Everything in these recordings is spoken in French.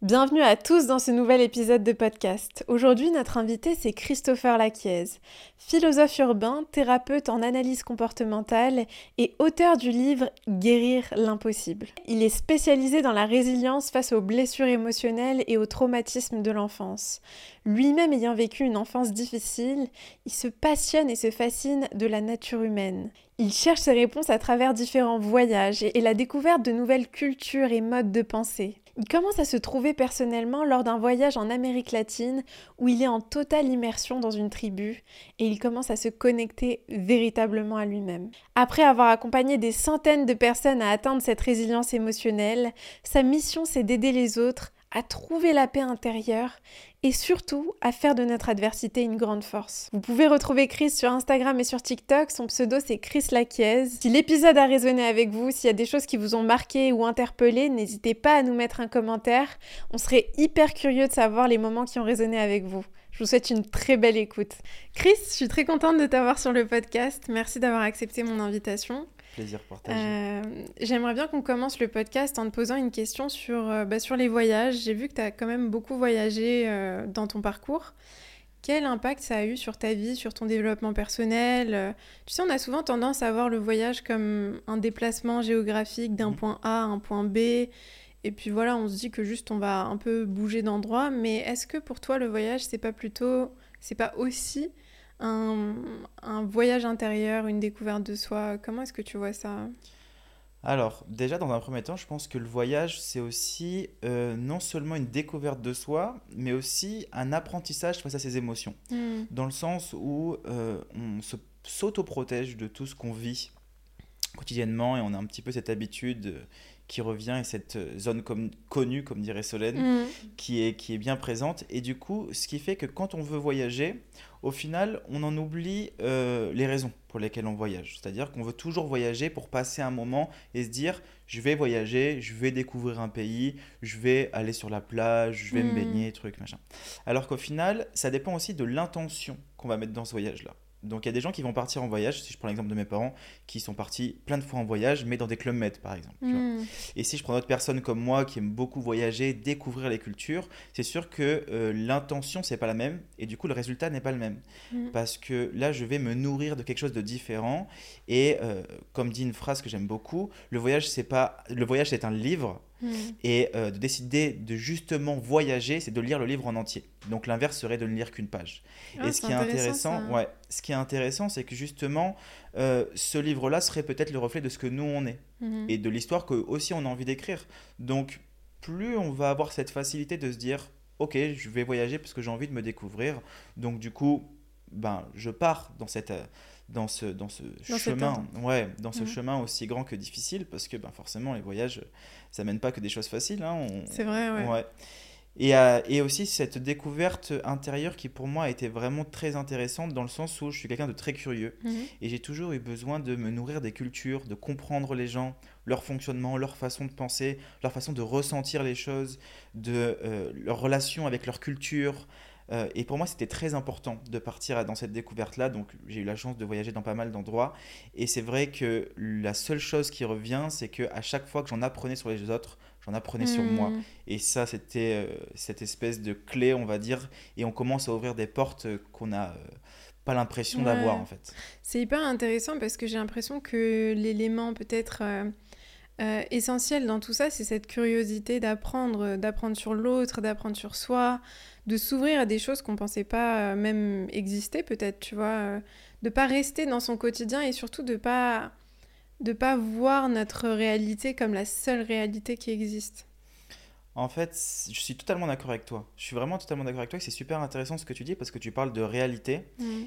Bienvenue à tous dans ce nouvel épisode de podcast. Aujourd'hui, notre invité, c'est Christopher Laquiez, philosophe urbain, thérapeute en analyse comportementale et auteur du livre Guérir l'impossible. Il est spécialisé dans la résilience face aux blessures émotionnelles et aux traumatismes de l'enfance. Lui-même ayant vécu une enfance difficile, il se passionne et se fascine de la nature humaine. Il cherche ses réponses à travers différents voyages et la découverte de nouvelles cultures et modes de pensée. Il commence à se trouver personnellement lors d'un voyage en Amérique latine où il est en totale immersion dans une tribu et il commence à se connecter véritablement à lui-même? Après avoir accompagné des centaines de personnes à atteindre cette résilience émotionnelle, sa mission c'est d'aider les autres à trouver la paix intérieure et surtout à faire de notre adversité une grande force. Vous pouvez retrouver Chris sur Instagram et sur TikTok, son pseudo c'est Chris Laquiez. Si l'épisode a résonné avec vous, s'il y a des choses qui vous ont marqué ou interpellé, n'hésitez pas à nous mettre un commentaire. On serait hyper curieux de savoir les moments qui ont résonné avec vous. Je vous souhaite une très belle écoute. Chris, je suis très contente de t'avoir sur le podcast. Merci d'avoir accepté mon invitation. Plaisir partagé. Euh, J'aimerais bien qu'on commence le podcast en te posant une question sur, euh, bah, sur les voyages. J'ai vu que tu as quand même beaucoup voyagé euh, dans ton parcours. Quel impact ça a eu sur ta vie, sur ton développement personnel Tu sais, on a souvent tendance à voir le voyage comme un déplacement géographique d'un Mhm. point A à un point B. Et puis voilà, on se dit que juste on va un peu bouger d'endroit. Mais est-ce que pour toi, le voyage, c'est pas plutôt, c'est pas aussi un, un voyage intérieur, une découverte de soi Comment est-ce que tu vois ça? Alors, déjà, dans un premier temps, je pense que le voyage, c'est aussi euh, non seulement une découverte de soi, mais aussi un apprentissage face à ses émotions. Hmm. Dans le sens où euh, on s'auto-protège de tout ce qu'on vit quotidiennement et on a un petit peu cette habitude qui revient et cette euh, zone connue, comme dirait Solène, Hmm. qui est, qui est bien présente. Et du coup, ce qui fait que quand on veut voyager, au final, on en oublie euh, les raisons pour lesquelles on voyage. C'est-à-dire qu'on veut toujours voyager pour passer un moment et se dire, je vais voyager, je vais découvrir un pays, je vais aller sur la plage, je vais me Mm. baigner, truc, machin. Alors qu'au final, ça dépend aussi de l'intention qu'on va mettre dans ce voyage-là. Donc il y a des gens qui vont partir en voyage, si je prends l'exemple de mes parents, qui sont partis plein de fois en voyage, mais dans des clubs med par exemple. tu vois. Hmm. Et si je prends d'autres personnes comme moi qui aiment beaucoup voyager, découvrir les cultures, c'est sûr que euh, l'intention c'est pas la même et du coup le résultat n'est pas le même. Mm. Parce que là je vais me nourrir de quelque chose de différent et euh, comme dit une phrase que j'aime beaucoup, le voyage c'est pas le voyage c'est un livre Hmm. et euh, de décider de justement voyager, c'est de lire le livre en entier. Donc l'inverse serait de ne lire qu'une page. Ah, et ce qui est intéressant, ça. ouais, ce qui est intéressant, c'est que justement, euh, ce livre-là serait peut-être le reflet de ce que nous on est Mhm. et de l'histoire que aussi on a envie d'écrire. Donc, plus on va avoir cette facilité de se dire, ok, je vais voyager parce que j'ai envie de me découvrir. Donc, du coup, ben, je pars dans cette, euh, dans ce, dans ce chemin, ouais, dans ce Mhm. chemin aussi grand que difficile, parce que ben, forcément, les voyages, ça mène pas que des choses faciles. hein, C'est vrai, ouais. Ouais. Et, euh, et aussi cette découverte intérieure qui pour moi a été vraiment très intéressante dans le sens où je suis quelqu'un de très curieux Mhm. et j'ai toujours eu besoin de me nourrir des cultures, de comprendre les gens, leur fonctionnement, leur façon de penser, leur façon de ressentir les choses, de euh, leur relation avec leur culture. Euh, et pour moi, c'était très important de partir dans cette découverte-là. Donc, j'ai eu la chance de voyager dans pas mal d'endroits. Et c'est vrai que la seule chose qui revient, c'est que à chaque fois que j'en apprenais sur les autres, j'en apprenais sur moi. Hmm. Et ça, c'était euh, cette espèce de clé, on va dire. Et on commence à ouvrir des portes qu'on n'a euh, pas l'impression d'avoir, en fait. C'est hyper intéressant parce que j'ai l'impression que l'élément peut-être euh, euh, essentiel dans tout ça, c'est cette curiosité d'apprendre, d'apprendre sur l'autre, d'apprendre sur soi, de s'ouvrir à des choses qu'on pensait pas euh, même exister peut-être, tu vois, euh, de pas rester dans son quotidien et surtout de pas de pas voir notre réalité comme la seule réalité qui existe. En fait, je suis totalement d'accord avec toi. Je suis vraiment totalement d'accord avec toi c'est super intéressant ce que tu dis parce que tu parles de réalité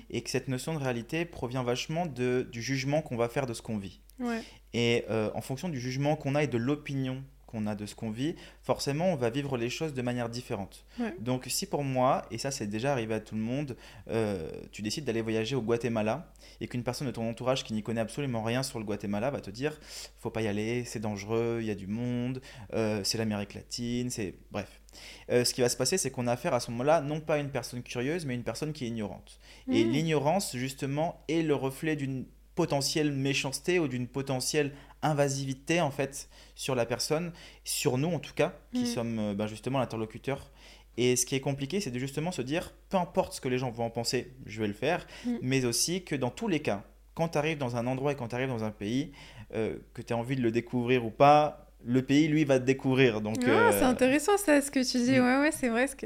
et que cette notion de réalité provient vachement de, du jugement qu'on va faire de ce qu'on vit. Ouais. Et euh, en fonction du jugement qu'on a et de l'opinion qu'on a de ce qu'on vit, forcément, on va vivre les choses de manière différente. Donc, si pour moi, et ça c'est déjà arrivé à tout le monde, euh, tu décides d'aller voyager au Guatemala et qu'une personne de ton entourage qui n'y connaît absolument rien sur le Guatemala va te dire, faut pas y aller, c'est dangereux, il y a du monde, euh, c'est l'Amérique latine, c'est bref. Euh, ce qui va se passer, c'est qu'on a affaire à ce moment-là, non pas à une personne curieuse, mais une personne qui est ignorante. Et mmh. l'ignorance, justement, est le reflet d'une potentielle méchanceté ou d'une potentielle invasivité en fait sur la personne, sur nous en tout cas, qui mm. sommes ben, justement l'interlocuteur. Et ce qui est compliqué, c'est de justement se dire, peu importe ce que les gens vont en penser, je vais le faire, mm. mais aussi que dans tous les cas, quand tu arrives dans un endroit et quand tu arrives dans un pays, euh, que tu as envie de le découvrir ou pas, le pays, lui, va te découvrir. Donc, ah, C'est euh, intéressant ça, ce que tu dis. Mm. Ouais, ouais, c'est vrai. Ce que...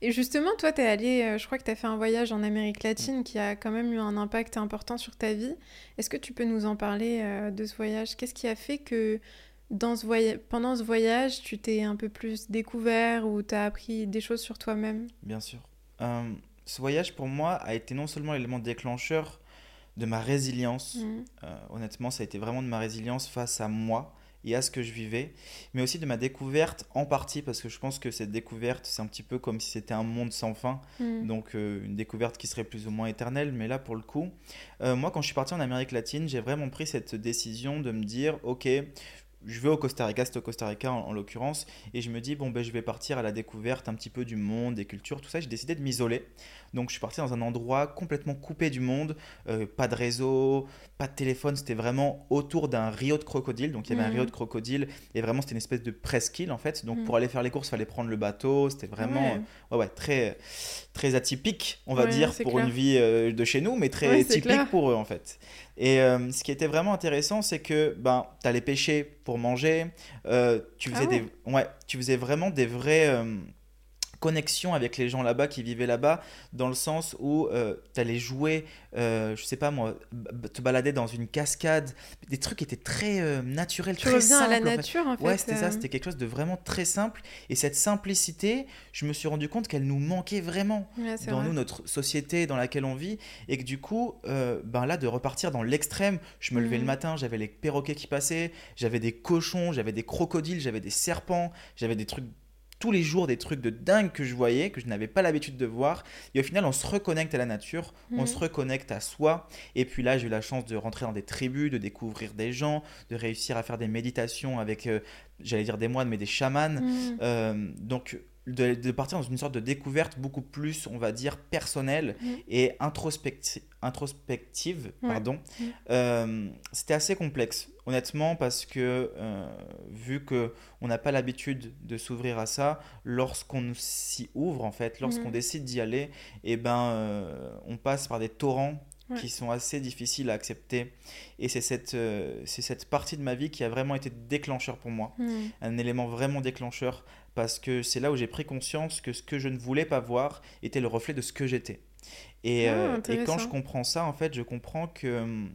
Et justement, toi, tu es allé, euh, je crois que tu as fait un voyage en Amérique latine qui a quand même eu un impact important sur ta vie. Est-ce que tu peux nous en parler euh, de ce voyage? Qu'est-ce qui a fait que dans ce pendant ce voyage, tu t'es un peu plus découvert ou tu as appris des choses sur toi-même? Bien sûr. ce voyage, pour moi, a été non seulement l'élément déclencheur de ma résilience. Mm. honnêtement, ça a été vraiment de ma résilience face à moi et à ce que je vivais, mais aussi de ma découverte en partie, parce que je pense que cette découverte, c'est un petit peu comme si c'était un monde sans fin, mm. donc euh, une découverte qui serait plus ou moins éternelle, mais là pour le coup, euh, moi quand je suis parti en Amérique latine, j'ai vraiment pris cette décision de me dire, ok, je vais au Costa Rica, c'est au Costa Rica en, l'occurrence, et je me dis, bon, ben, je vais partir à la découverte un petit peu du monde, des cultures, tout ça. J'ai décidé de m'isoler. Donc, je suis parti dans un endroit complètement coupé du monde, euh, pas de réseau, pas de téléphone, c'était vraiment autour d'un rio de crocodile. Donc, il y avait un rio mmh. de crocodile, et vraiment, c'était une espèce de presqu'île en fait. Donc, mmh. pour aller faire les courses, il fallait prendre le bateau. C'était vraiment ouais. ouais, très, très atypique, on va dire, pour une vie euh, de chez nous, mais très typique pour eux en fait. Et euh, ce qui était vraiment intéressant, c'est que ben, tu allais pêcher pour manger, euh, tu, faisais ah des, ouais, tu faisais vraiment des vrais euh, connexion avec les gens là-bas qui vivaient là-bas, dans le sens où euh, tu allais jouer, euh, je sais pas moi, te balader dans une cascade, des trucs qui étaient très euh, naturels, tu très simples. à la nature en fait. Ouais, c'était ça, c'était quelque chose de vraiment très simple. Et cette simplicité, je me suis rendu compte qu'elle nous manquait vraiment dans nous, notre société dans laquelle on vit, et que du coup, ben là, de repartir dans l'extrême, je me levais le mmh. matin, j'avais les perroquets qui passaient, j'avais des cochons, j'avais des crocodiles, j'avais des serpents, j'avais des trucs tous les jours des trucs de dingue que je voyais, que je n'avais pas l'habitude de voir. Et au final, on se reconnecte à la nature, on se mhm. reconnecte à soi. Et puis là, j'ai eu la chance de rentrer dans des tribus, de découvrir des gens, de réussir à faire des méditations avec, euh, j'allais dire des moines, mais des chamans. Mhm. Euh, donc, de, partir dans une sorte de découverte beaucoup plus, on va dire, personnelle mhm. et introspective pardon, euh, c'était assez complexe, honnêtement, parce que euh, vu que on n'a pas l'habitude de s'ouvrir à ça, lorsqu'on s'y ouvre, en fait, lorsqu'on mhm. décide d'y aller, et eh ben, euh, on passe par des torrents qui sont assez difficiles à accepter. Et c'est cette, c'est cette partie de ma vie qui a vraiment été déclencheur pour moi, un élément vraiment déclencheur, parce que c'est là où j'ai pris conscience que ce que je ne voulais pas voir était le reflet de ce que j'étais. Et, ah, euh, et, quand je comprends ça, en fait, je comprends que hum,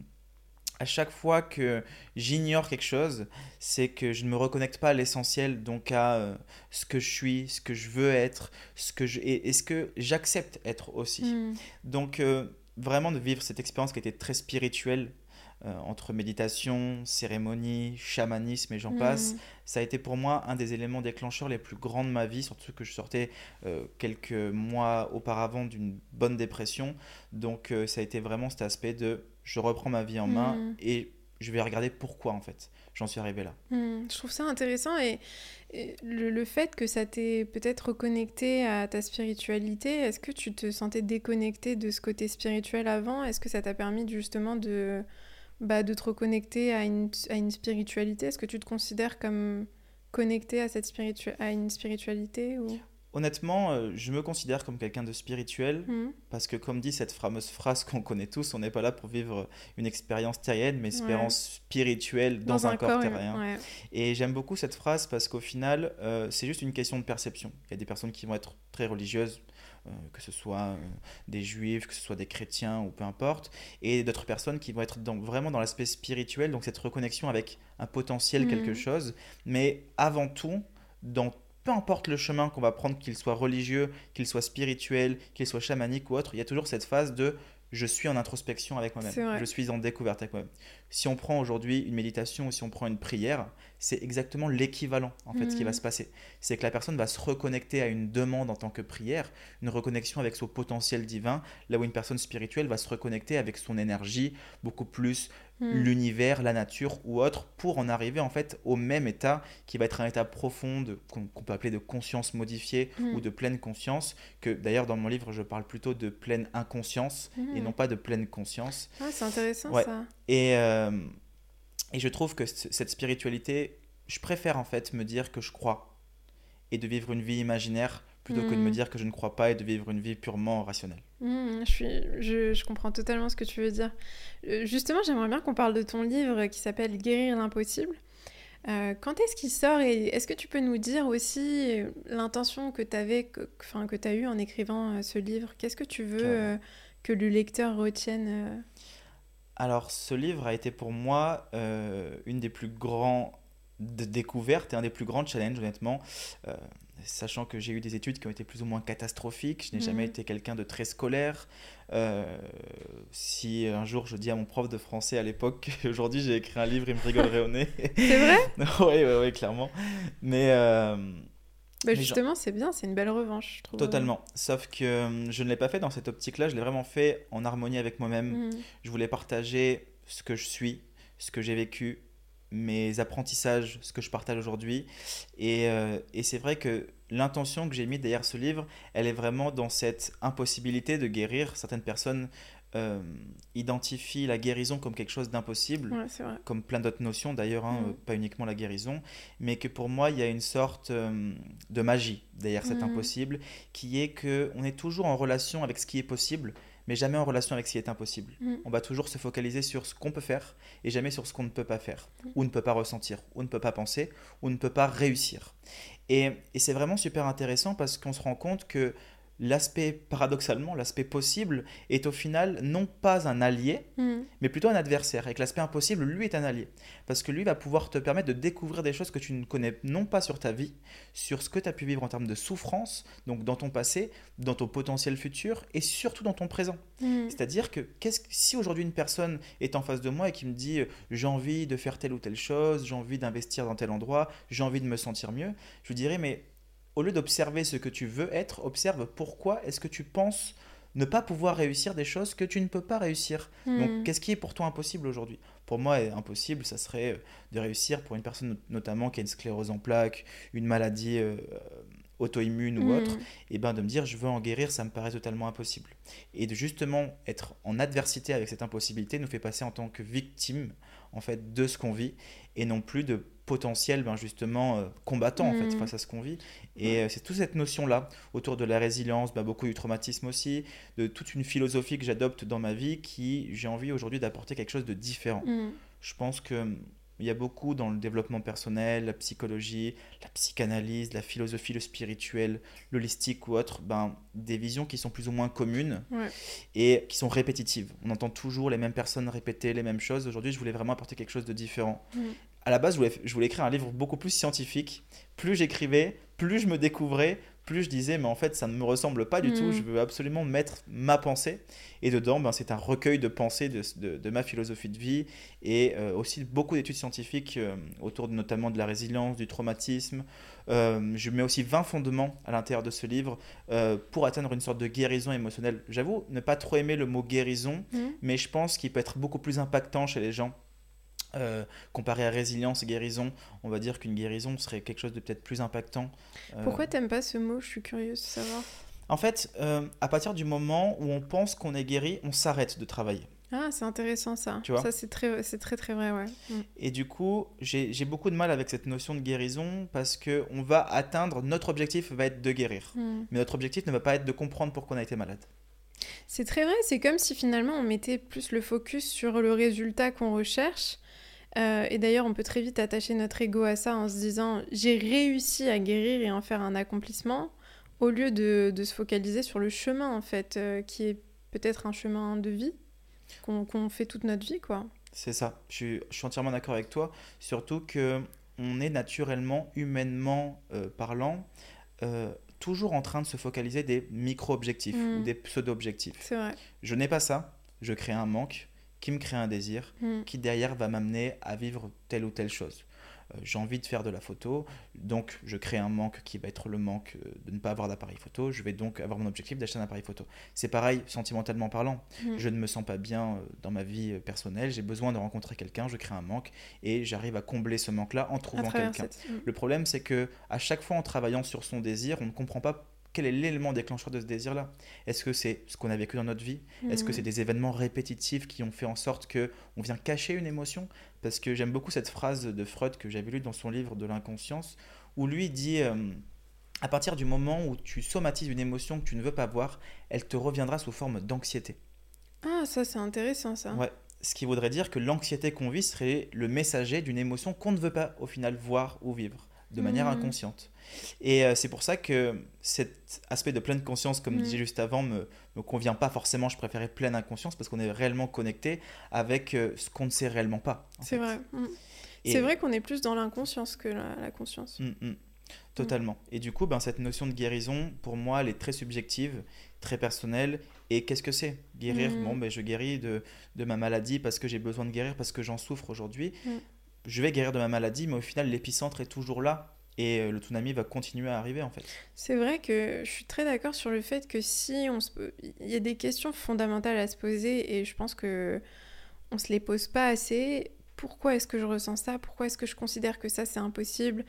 à chaque fois que j'ignore quelque chose, c'est que je ne me reconnecte pas à l'essentiel, donc à euh, ce que je suis, ce que je veux être, ce que je, et, ce que j'accepte être aussi. Hmm. Donc, euh, vraiment de vivre cette expérience qui était très spirituelle entre méditation, cérémonie, chamanisme et j'en mm. passe, ça a été pour moi un des éléments déclencheurs les plus grands de ma vie, surtout que je sortais euh, quelques mois auparavant d'une bonne dépression. Donc euh, ça a été vraiment cet aspect de je reprends ma vie en main mm. et je vais regarder pourquoi en fait j'en suis arrivé là. Mm. je trouve ça intéressant et, le, le, fait que ça t'ait peut-être reconnecté à ta spiritualité, est-ce que tu te sentais déconnecté de ce côté spirituel avant? Est-ce que ça t'a permis justement de bah, de te reconnecter à une, à une spiritualité Est-ce que tu te considères comme connecté à, cette à une spiritualité ou... Honnêtement, euh, je me considère comme quelqu'un de spirituel mmh. parce que, comme dit cette fameuse phrase qu'on connaît tous, on n'est pas là pour vivre une expérience terrienne, mais une expérience spirituelle dans, un, corps, terrien. Et j'aime beaucoup cette phrase parce qu'au final, euh, c'est juste une question de perception. Il y a des personnes qui vont être très religieuses, que ce soit euh, des juifs, que ce soit des chrétiens ou peu importe, et d'autres personnes qui vont être dans, vraiment dans l'aspect spirituel, donc cette reconnexion avec un potentiel mhm. quelque chose, mais avant tout, dans peu importe le chemin qu'on va prendre, qu'il soit religieux, qu'il soit spirituel, qu'il soit chamanique ou autre, il y a toujours cette phase de je suis en introspection avec moi-même. Je suis en découverte avec moi-même. Si on prend aujourd'hui une méditation ou si on prend une prière, c'est exactement l'équivalent en fait ce qui va mm. se passer. C'est que la personne va se reconnecter à une demande en tant que prière, une reconnexion avec son potentiel divin, là où une personne spirituelle va se reconnecter avec son énergie beaucoup plus mm. l'univers, la nature ou autre pour en arriver en fait au même état qui va être un état profond qu'on peut appeler de conscience modifiée mm. ou de pleine conscience que d'ailleurs dans mon livre je parle plutôt de pleine inconscience et non pas de pleine conscience. Ah, c'est intéressant ça. Et, euh, et je trouve que cette spiritualité, je préfère en fait me dire que je crois et de vivre une vie imaginaire plutôt que de me hmm. dire que je ne crois pas et de vivre une vie purement rationnelle. Hmm, je, suis, je, je, comprends totalement ce que tu veux dire. Euh, justement, j'aimerais bien qu'on parle de ton livre qui s'appelle Guérir l'impossible. Euh, quand est-ce qu'il sort et est-ce que tu peux nous dire aussi l'intention que tu avais, que, que tu as eue en écrivant ce livre? Qu'est-ce que tu veux que le lecteur retienne euh? Alors, ce livre a été pour moi euh, une des plus grandes découvertes et un des plus grands challenges, honnêtement. Euh, sachant que j'ai eu des études qui ont été plus ou moins catastrophiques, je n'ai jamais mhm. été quelqu'un de très scolaire. si un jour je dis à mon prof de français à l'époque qu'aujourd'hui j'ai écrit un livre, il me rigolerait au nez. C'est vrai Oui, oui, oui, clairement. Mais bah, justement, c'est bien, c'est une belle revanche, je trouve. Totalement. Sauf que euh, je ne l'ai pas fait dans cette optique-là, je l'ai vraiment fait en harmonie avec moi-même. Mm. Je voulais partager ce que je suis, ce que j'ai vécu, mes apprentissages, ce que je partage aujourd'hui. Et, euh, et c'est vrai que l'intention que j'ai mise derrière ce livre, elle est vraiment dans cette impossibilité de guérir. Certaines personnes euh, identifie la guérison comme quelque chose d'impossible, comme plein d'autres notions d'ailleurs, hein, mm. pas uniquement la guérison, mais que pour moi il y a une sorte euh, de magie derrière cet mm. impossible, qui est que on est toujours en relation avec ce qui est possible, mais jamais en relation avec ce qui est impossible. Mm. On va toujours se focaliser sur ce qu'on peut faire et jamais sur ce qu'on ne peut pas faire, ou ne peut pas ressentir, ou ne peut pas penser, ou ne peut pas réussir. Et, et c'est vraiment super intéressant parce qu'on se rend compte que l'aspect, paradoxalement, l'aspect possible est au final non pas un allié, hmm. mais plutôt un adversaire. Et que l'aspect impossible, lui, est un allié. Parce que lui va pouvoir te permettre de découvrir des choses que tu ne connais non pas sur ta vie, sur ce que tu as pu vivre en termes de souffrance, donc dans ton passé, dans ton potentiel futur, et surtout dans ton présent. Hmm. C'est-à-dire que si aujourd'hui une personne est en face de moi et qui me dit j'ai envie de faire telle ou telle chose, j'ai envie d'investir dans tel endroit, j'ai envie de me sentir mieux, je lui dirais mais au lieu d'observer ce que tu veux être, observe pourquoi est-ce que tu penses ne pas pouvoir réussir des choses que tu ne peux pas réussir. Donc, hmm. qu'est-ce qui est pour toi impossible aujourd'hui? Pour moi, impossible, ça serait euh, de réussir pour une personne notamment qui a une sclérose en plaques, une maladie euh, auto-immune ou hmm. autre, et ben de me dire je veux en guérir, ça me paraît totalement impossible. Et de justement être en adversité avec cette impossibilité nous fait passer en tant que victime en fait de ce qu'on vit et non plus de potentiel ben justement euh, combattant en fait mm. face à ce qu'on vit et euh, c'est toute cette notion là autour de la résilience ben, beaucoup du traumatisme aussi de toute une philosophie que j'adopte dans ma vie qui j'ai envie aujourd'hui d'apporter quelque chose de différent mm. je pense que il y a beaucoup dans le développement personnel, la psychologie, la psychanalyse, la philosophie, le spirituel, l'holistique ou autre, ben, des visions qui sont plus ou moins communes et qui sont répétitives. On entend toujours les mêmes personnes répéter les mêmes choses. Aujourd'hui, je voulais vraiment apporter quelque chose de différent. Mm à la base, je voulais, je voulais écrire un livre beaucoup plus scientifique. Plus j'écrivais, plus je me découvrais, plus je disais, mais en fait, ça ne me ressemble pas du tout. Mm. Je veux absolument mettre ma pensée. Et dedans, ben, c'est un recueil de pensées de, de, ma philosophie de vie et euh, aussi beaucoup d'études scientifiques euh, autour de, notamment de la résilience, du traumatisme. Euh, je mets aussi 20 fondements à l'intérieur de ce livre pour atteindre une sorte de guérison émotionnelle. J'avoue ne pas trop aimer le mot guérison, mm. mais je pense qu'il peut être beaucoup plus impactant chez les gens euh, comparé à résilience et guérison, on va dire qu'une guérison serait quelque chose de peut-être plus impactant. Euh, Pourquoi t'aimes pas ce mot? Je suis curieuse de savoir. En fait, euh, à partir du moment où on pense qu'on est guéri, on s'arrête de travailler. Ah, c'est intéressant ça. Tu vois? Ça, c'est très, c'est très, très vrai, ouais. Mm. Et du coup, j'ai beaucoup de mal avec cette notion de guérison parce que on va atteindre, notre objectif va être de guérir. Mm. Mais notre objectif ne va pas être de comprendre pourquoi on a été malade. C'est très vrai, c'est comme si finalement on mettait plus le focus sur le résultat qu'on recherche euh, et d'ailleurs, on peut très vite attacher notre ego à ça en se disant j'ai réussi à guérir et en faire un accomplissement, au lieu de, se focaliser sur le chemin, en fait, euh, qui est peut-être un chemin de vie qu'on fait toute notre vie, quoi. C'est ça, je suis, entièrement d'accord avec toi, surtout que on est naturellement, humainement euh, parlant, toujours en train de se focaliser des micro-objectifs ou mm. des pseudo-objectifs. C'est vrai. Je n'ai pas ça je crée un manque qui me crée un désir, Mm. qui derrière va m'amener à vivre telle ou telle chose. Euh, j'ai envie de faire de la photo, donc je crée un manque qui va être le manque euh, de ne pas avoir d'appareil photo. Je vais donc avoir mon objectif d'acheter un appareil photo. C'est pareil, sentimentalement parlant. Mm. Je ne me sens pas bien euh, dans ma vie personnelle, j'ai besoin de rencontrer quelqu'un, je crée un manque et j'arrive à combler ce manque-là en trouvant quelqu'un. cette- Mm. Le problème, c'est que à chaque fois en travaillant sur son désir, on ne comprend pas quel est l'élément déclencheur de ce désir-là? Est-ce que c'est ce qu'on a vécu dans notre vie? Est-ce que Mm. c'est des événements répétitifs qui ont fait en sorte que on vient cacher une émotion? Parce que j'aime beaucoup cette phrase de Freud que j'avais lue dans son livre de l'inconscience, où lui dit euh, à partir du moment où tu somatises une émotion que tu ne veux pas voir, elle te reviendra sous forme d'anxiété. Ah, ça, c'est intéressant, ça. Ouais. Ce qui voudrait dire que l'anxiété qu'on vit serait le messager d'une émotion qu'on ne veut pas au final voir ou vivre de manière Mhm. inconsciente. Et euh, c'est pour ça que cet aspect de pleine conscience, comme Mhm. disais juste avant, me, me convient pas forcément. Je préférais pleine inconscience parce qu'on est réellement connecté avec euh, ce qu'on ne sait réellement pas. C'est vrai. Mm. Et- C'est vrai qu'on est plus dans l'inconscience que la, la conscience. Mm, mm. Totalement. Et du coup, ben, cette notion de guérison, pour moi, elle est très subjective, très personnelle. Et qu'est-ce que c'est Guérir, Mm. bon, ben, je guéris de, de ma maladie parce que j'ai besoin de guérir, parce que j'en souffre aujourd'hui. Je vais guérir de ma maladie, mais au final, l'épicentre est toujours là. Et euh, le tsunami va continuer à arriver, en fait. C'est vrai que je suis très d'accord sur le fait que si on se... il y a des questions fondamentales à se poser et je pense que on se les pose pas assez. Pourquoi est-ce que je ressens ça? Pourquoi est-ce que je considère que ça c'est impossible?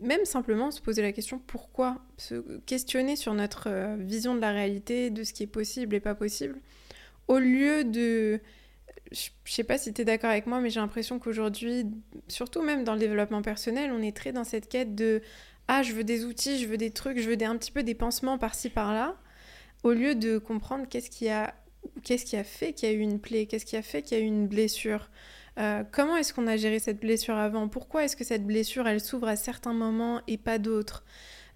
Même simplement se poser la question pourquoi? Se questionner sur notre euh, vision de la réalité, de ce qui est possible et pas possible, au lieu de je sais pas si tu es d'accord avec moi, mais j'ai l'impression qu'aujourd'hui, surtout même dans le développement personnel, on est très dans cette quête de ah, je veux des outils, je veux des trucs, je veux des, un petit peu des pansements par-ci par-là, au lieu de comprendre qu'est-ce qui a, qu'est-ce qui a fait qu'il y a eu une plaie, qu'est-ce qui a fait qu'il y a eu une blessure. Euh, comment est-ce qu'on a géré cette blessure avant? Pourquoi est-ce que cette blessure, elle s'ouvre à certains moments et pas d'autres?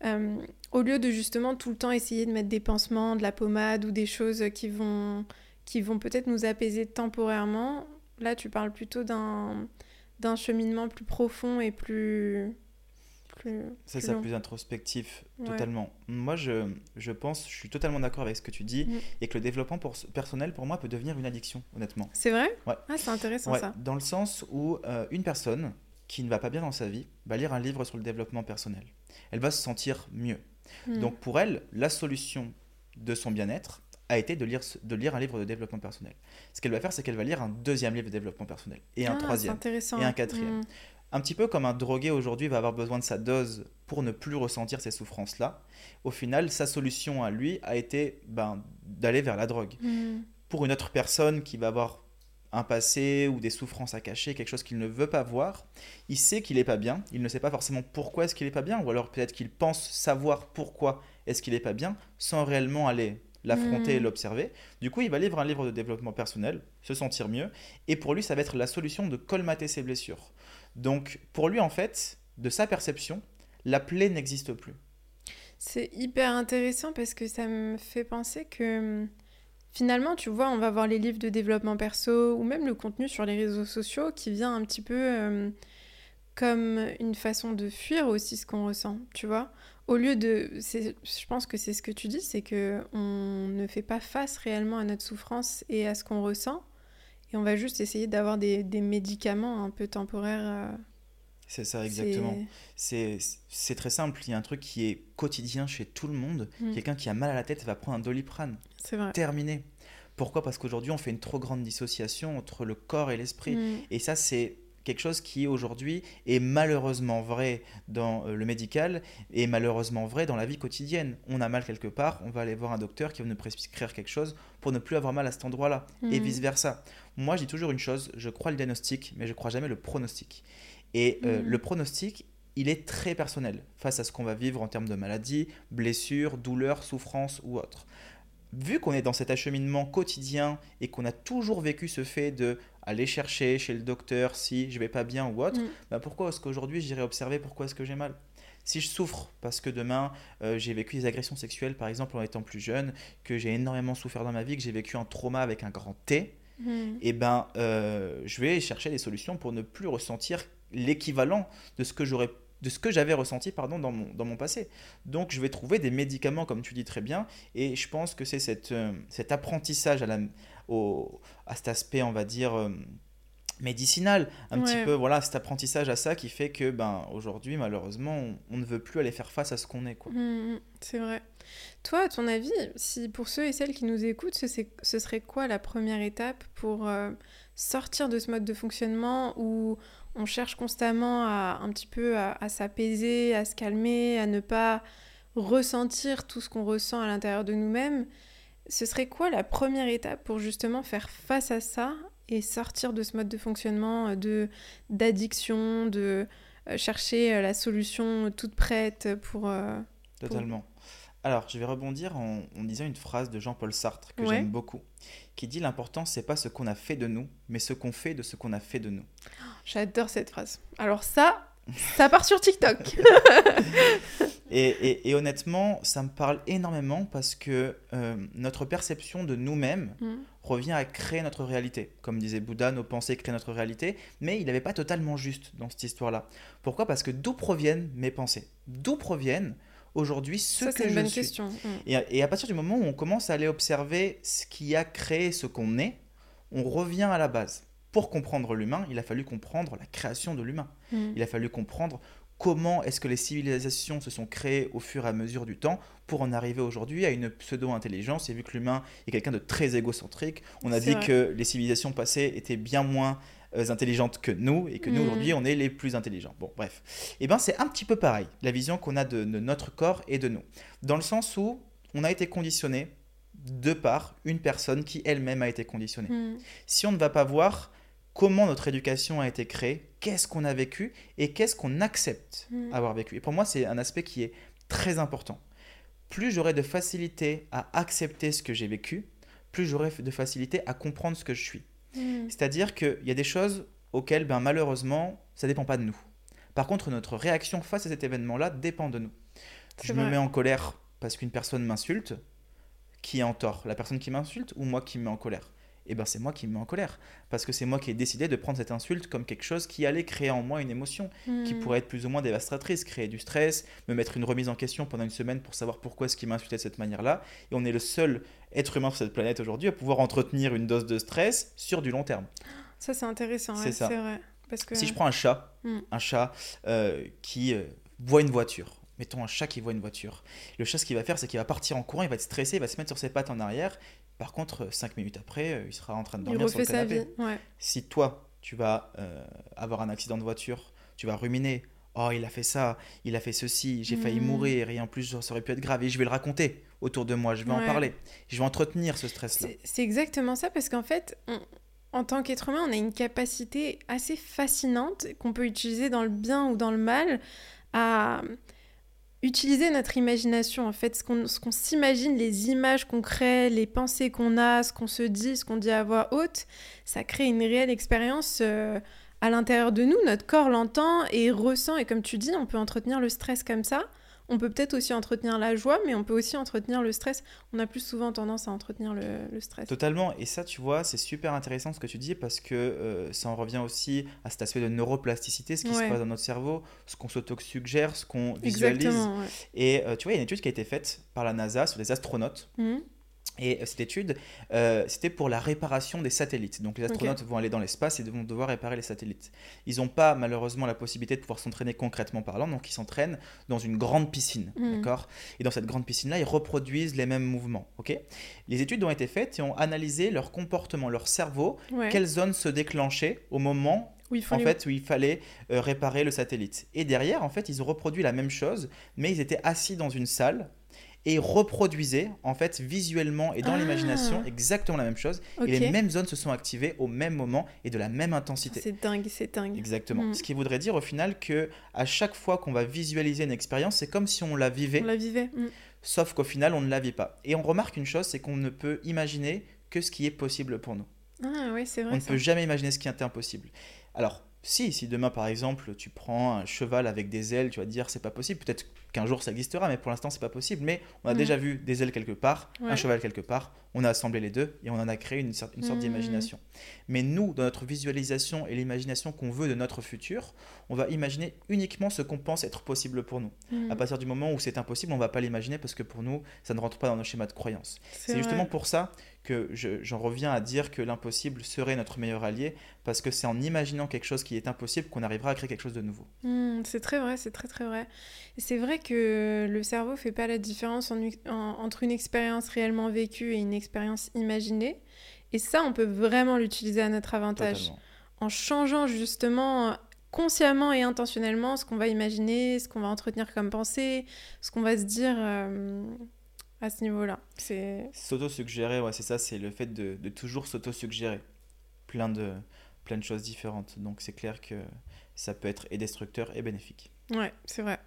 Euh, Au lieu de justement tout le temps essayer de mettre des pansements, de la pommade ou des choses qui vont, qui vont peut-être nous apaiser temporairement, là tu parles plutôt d'un, d'un cheminement plus profond et plus... plus Ça, plus c'est long. plus introspectif, Ouais. totalement. Moi, je, je pense, je suis totalement d'accord avec ce que tu dis, Mm. et que le développement pour- personnel, pour moi, peut devenir une addiction, honnêtement. C'est vrai? Ouais. Ah, c'est intéressant Ouais, ça. dans le sens où euh, une personne qui ne va pas bien dans sa vie va lire un livre sur le développement personnel. Elle va se sentir mieux. Hmm. Donc pour elle, la solution de son bien-être a été de lire, de lire un livre de développement personnel. Ce qu'elle va faire, c'est qu'elle va lire un deuxième livre de développement personnel et un Ah, troisième. intéressant. et un quatrième. Hmm. Un petit peu comme un drogué aujourd'hui va avoir besoin de sa dose pour ne plus ressentir ces souffrances-là. Au final, sa solution à lui a été ben, d'aller vers la drogue. Hmm. Pour une autre personne qui va avoir un passé ou des souffrances à cacher, quelque chose qu'il ne veut pas voir, il sait qu'il n'est pas bien, il ne sait pas forcément pourquoi est-ce qu'il n'est pas bien, ou alors peut-être qu'il pense savoir pourquoi est-ce qu'il n'est pas bien, sans réellement aller l'affronter et Mm. l'observer. Du coup, il va lire un livre de développement personnel, se sentir mieux, et pour lui, ça va être la solution de colmater ses blessures. Donc, pour lui, en fait, de sa perception, la plaie n'existe plus. C'est hyper intéressant parce que ça me fait penser que hum, finalement, tu vois, on va voir les livres de développement perso ou même le contenu sur les réseaux sociaux qui vient un petit peu hum, comme une façon de fuir aussi ce qu'on ressent, tu vois. Au lieu de, je pense que c'est ce que tu dis, c'est que on ne fait pas face réellement à notre souffrance et à ce qu'on ressent, et on va juste essayer d'avoir des, des médicaments un peu temporaires. euh, C'est ça, exactement. C'est c'est très simple, il y a un truc qui est quotidien chez tout le monde. Mm. Quelqu'un qui a mal à la tête va prendre un doliprane. C'est vrai. Terminé. Pourquoi? Parce qu'aujourd'hui, on fait une trop grande dissociation entre le corps et l'esprit. Mm. Et ça, c'est quelque chose qui aujourd'hui est malheureusement vrai dans euh, le médical et malheureusement vrai dans la vie quotidienne. On a mal quelque part, on va aller voir un docteur qui va nous prescrire quelque chose pour ne plus avoir mal à cet endroit-là et Mm. vice-versa. Moi, je dis toujours une chose, je crois le diagnostic, mais je crois jamais le pronostic. Et euh, Mm. le pronostic, il est très personnel face à ce qu'on va vivre en termes de maladie, blessures, douleurs, souffrances ou autre. Vu qu'on est dans cet acheminement quotidien et qu'on a toujours vécu ce fait de aller chercher chez le docteur si je vais pas bien ou autre, Mm. bah pourquoi est-ce qu'aujourd'hui j'irai observer pourquoi est-ce que j'ai mal? Si je souffre parce que demain euh, j'ai vécu des agressions sexuelles par exemple en étant plus jeune, que j'ai énormément souffert dans ma vie, que j'ai vécu un trauma avec un grand T, Mm. et ben euh, je vais chercher des solutions pour ne plus ressentir l'équivalent de ce que j'aurais de ce que j'avais ressenti pardon, dans, mon, dans mon passé. Donc je vais trouver des médicaments, comme tu dis très bien, et je pense que c'est cette, euh, cet apprentissage à la, au, à cet aspect, on va dire, euh, médicinal. Un petit peu, voilà, cet apprentissage à ça qui fait que, ben, aujourd'hui, malheureusement, on, on ne veut plus aller faire face à ce qu'on est, quoi. Mm, mm, c'est vrai. Toi, à ton avis, si pour ceux et celles qui nous écoutent, ce, ce serait quoi la première étape pour euh, sortir de ce mode de fonctionnement où on cherche constamment à un petit peu à, à s'apaiser, à se calmer, à ne pas ressentir tout ce qu'on ressent à l'intérieur de nous-mêmes? Ce serait quoi la première étape pour justement faire face à ça et sortir de ce mode de fonctionnement euh, de d'addiction, de euh, chercher euh, la solution toute prête pour... euh, Totalement. Alors, je vais rebondir en, en disant une phrase de Jean-Paul Sartre que Ouais. j'aime beaucoup, qui dit l'important, c'est pas ce qu'on a fait de nous, mais ce qu'on fait de ce qu'on a fait de nous. J'adore cette phrase. Alors ça, ça part sur TikTok. Et, et- et honnêtement, ça me parle énormément parce que euh, notre perception de nous-mêmes Mm. revient à créer notre réalité. Comme disait Bouddha, nos pensées créent notre réalité, mais il n'avait pas totalement juste dans cette histoire-là. Pourquoi? Parce que d'où proviennent mes pensées? D'où proviennent aujourd'hui ce ça, que c'est une je bonne suis? question. Mm. Et à, et à partir du moment où on commence à aller observer ce qui a créé ce qu'on est, on revient à la base. Pour comprendre l'humain, il a fallu comprendre la création de l'humain. Mm. Il a fallu comprendre comment est-ce que les civilisations se sont créées au fur et à mesure du temps pour en arriver aujourd'hui à une pseudo-intelligence. Et vu que l'humain est quelqu'un de très égocentrique, on a dit vrai. que les civilisations passées étaient bien moins euh, intelligentes que nous et que nous Mhm. aujourd'hui on est les plus intelligents. Bon, bref. Et ben c'est un petit peu pareil, la vision qu'on a de, de notre corps et de nous. Dans le sens où on a été conditionné de par une personne qui elle-même a été conditionnée Mm. si on ne va pas voir comment notre éducation a été créée, qu'est-ce qu'on a vécu et qu'est-ce qu'on accepte Mm. avoir vécu. Et pour moi, c'est un aspect qui est très important. Plus j'aurai de facilité à accepter ce que j'ai vécu, plus j'aurai de facilité à comprendre ce que je suis. Mm. C'est-à-dire qu'il y a des choses auxquelles, ben, malheureusement, ça ne dépend pas de nous. Par contre, notre réaction face à cet événement-là dépend de nous. Je me mets en colère parce qu'une personne m'insulte, qui est en tort? La personne qui m'insulte ou moi qui me mets en colère? Eh ben c'est moi qui me mets en colère. Parce que c'est moi qui ai décidé de prendre cette insulte comme quelque chose qui allait créer en moi une émotion, qui Mm. pourrait être plus ou moins dévastatrice, créer du stress, me mettre une remise en question pendant une semaine pour savoir pourquoi est-ce qu'il m'a insulté de cette manière-là. Et on est le seul être humain sur cette planète aujourd'hui à pouvoir entretenir une dose de stress sur du long terme. Ça, c'est intéressant. C'est ouais, ça. C'est vrai. Parce que... Si je prends un chat, Mm. un chat euh, qui euh, voit une voiture, mettons un chat qui voit une voiture, le chat ce qu'il va faire c'est qu'il va partir en courant, il va être stressé, il va se mettre sur ses pattes en arrière, par contre 5 minutes après euh, il sera en train de il dormir sur le sa canapé. vie. Ouais. Si toi tu vas euh, avoir un accident de voiture, tu vas ruminer, oh il a fait ça, il a fait ceci, j'ai failli Mm. mourir et en plus ça aurait pu être grave et je vais le raconter autour de moi, je vais en parler, je vais entretenir ce stress-là. C'est c'est exactement ça parce qu'en fait, on- en tant qu'être humain, on a une capacité assez fascinante qu'on peut utiliser dans le bien ou dans le mal à utiliser notre imagination. En fait, ce qu'on s'imagine, les images qu'on crée, les pensées qu'on a, ce qu'on se dit, ce qu'on dit à voix haute, ça crée une réelle expérience euh, à l'intérieur de nous. Notre corps l'entend et ressent. Et comme tu dis, on peut entretenir le stress comme ça. On peut peut-être aussi entretenir la joie, mais on peut aussi entretenir le stress. On a plus souvent tendance à entretenir le, le stress. Totalement. Et ça, tu vois, c'est super intéressant ce que tu dis parce que euh, ça en revient aussi à cet aspect de neuroplasticité, ce qui se passe dans notre cerveau, ce qu'on s'auto-suggère, ce qu'on visualise. Ouais. Et euh, tu vois, il y a une étude qui a été faite par la NASA sur des astronautes. Mhm. Et cette étude, euh, c'était pour la réparation des satellites. Donc les astronautes vont aller dans l'espace et vont devoir réparer les satellites. Ils n'ont pas malheureusement la possibilité de pouvoir s'entraîner concrètement parlant, donc ils s'entraînent dans une grande piscine. D'accord? Et dans cette grande piscine-là, ils reproduisent les mêmes mouvements. ok? Les études ont été faites et ont analysé leur comportement, leur cerveau, Ouais. quelles zones se déclenchaient au moment Où en fait où il fallait euh, réparer le satellite. Et derrière, en fait, ils ont reproduit la même chose, mais ils étaient assis dans une salle et reproduisaient en fait visuellement et dans Ah. l'imagination exactement la même chose. Et les mêmes zones se sont activées au même moment et de la même intensité. C'est dingue, c'est dingue. Exactement. Mm. Ce qui voudrait dire au final que à chaque fois qu'on va visualiser une expérience, c'est comme si on la vivait, On la vivait. Mm. sauf qu'au final on ne la vit pas. Et on remarque une chose, c'est qu'on ne peut imaginer que ce qui est possible pour nous. Ah ouais, c'est On vrai. ne ça. peut jamais imaginer ce qui est impossible. Alors, si, si demain par exemple tu prends un cheval avec des ailes, tu vas te dire c'est pas possible. Peut-être qu'un jour ça existera, mais pour l'instant c'est pas possible. Mais on a Mhm. déjà vu des ailes quelque part, un cheval quelque part. On a assemblé les deux et on en a créé une, sorte Mhm. d'imagination. Mais nous, dans notre visualisation et l'imagination qu'on veut de notre futur, on va imaginer uniquement ce qu'on pense être possible pour nous. Mm. À partir du moment où c'est impossible, on va pas l'imaginer parce que pour nous, ça ne rentre pas dans nos schémas de croyance. C'est justement pour ça que j'en reviens à dire que l'impossible serait notre meilleur allié, parce que c'est en imaginant quelque chose qui est impossible qu'on arrivera à créer quelque chose de nouveau. C'est très vrai, c'est très très vrai. C'est vrai que le cerveau fait pas la différence entre une expérience réellement vécue et une expérience imaginée. Et ça, on peut vraiment l'utiliser à notre avantage. En changeant justement consciemment et intentionnellement ce qu'on va imaginer, ce qu'on va entretenir comme pensée, ce qu'on va se dire euh, à ce niveau-là. C'est s'auto-suggérer, ouais, c'est ça, c'est le fait de, de toujours s'auto-suggérer plein de plein de choses différentes. Donc c'est clair que ça peut être et destructeur et bénéfique. Ouais, c'est vrai.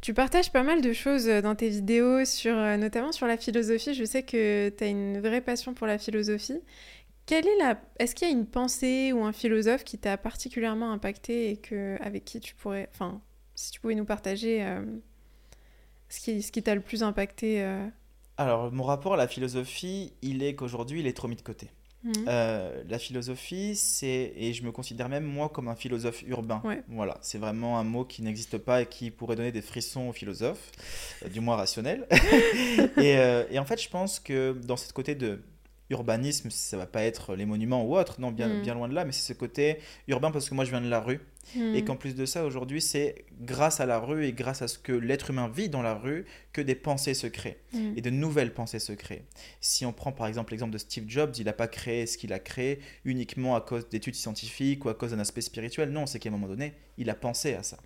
Tu partages pas mal de choses dans tes vidéos, euh, notamment sur la philosophie. Je sais que tu as une vraie passion pour la philosophie. Quelle est la... Est-ce qu'il y a une pensée ou un philosophe qui t'a particulièrement impacté et que... avec qui tu pourrais... Enfin, si tu pouvais nous partager euh, ce qui, ce qui t'a le plus impacté euh? Alors, mon rapport à la philosophie, il est qu'aujourd'hui, il est trop mis de côté. Mhm. Euh, la philosophie, c'est, et je me considère même moi comme un philosophe urbain. Voilà, c'est vraiment un mot qui n'existe pas et qui pourrait donner des frissons aux philosophes, du moins rationnel. et, et, en fait, je pense que dans ce côté de urbanisme, ça va pas être les monuments ou autre, non, bien, mm. bien loin de là, mais c'est ce côté urbain parce que moi je viens de la rue. Mm. Et qu'en plus de ça, aujourd'hui, c'est grâce à la rue et grâce à ce que l'être humain vit dans la rue que des pensées se créent mm. et de nouvelles pensées se créent. Si on prend par exemple l'exemple de Steve Jobs, il n'a pas créé ce qu'il a créé uniquement à cause d'études scientifiques ou à cause d'un aspect spirituel. Non, c'est qu'à un moment donné, il a pensé à ça.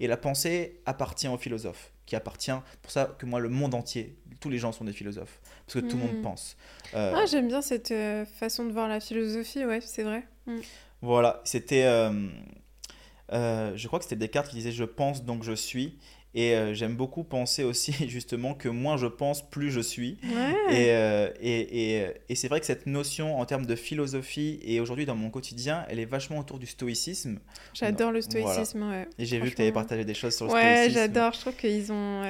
Et la pensée appartient aux philosophes, qui appartient, pour ça que moi, le monde entier, tous les gens sont des philosophes, parce que tout le monde hmm. pense. Euh, ah, j'aime bien cette euh, façon de voir la philosophie, ouais, c'est vrai. Hmm. Voilà, c'était. Euh, je crois que c'était Descartes qui disait Je pense donc je suis. Et euh, j'aime beaucoup penser aussi justement que moins je pense, plus je suis. Euh, et, et, et, c'est vrai que cette notion en termes de philosophie et aujourd'hui dans mon quotidien, elle est vachement autour du stoïcisme. J'adore le stoïcisme, ouais. Et j'ai vu que tu avais partagé des choses sur le stoïcisme. Ouais, j'adore. Je trouve qu'ils ont.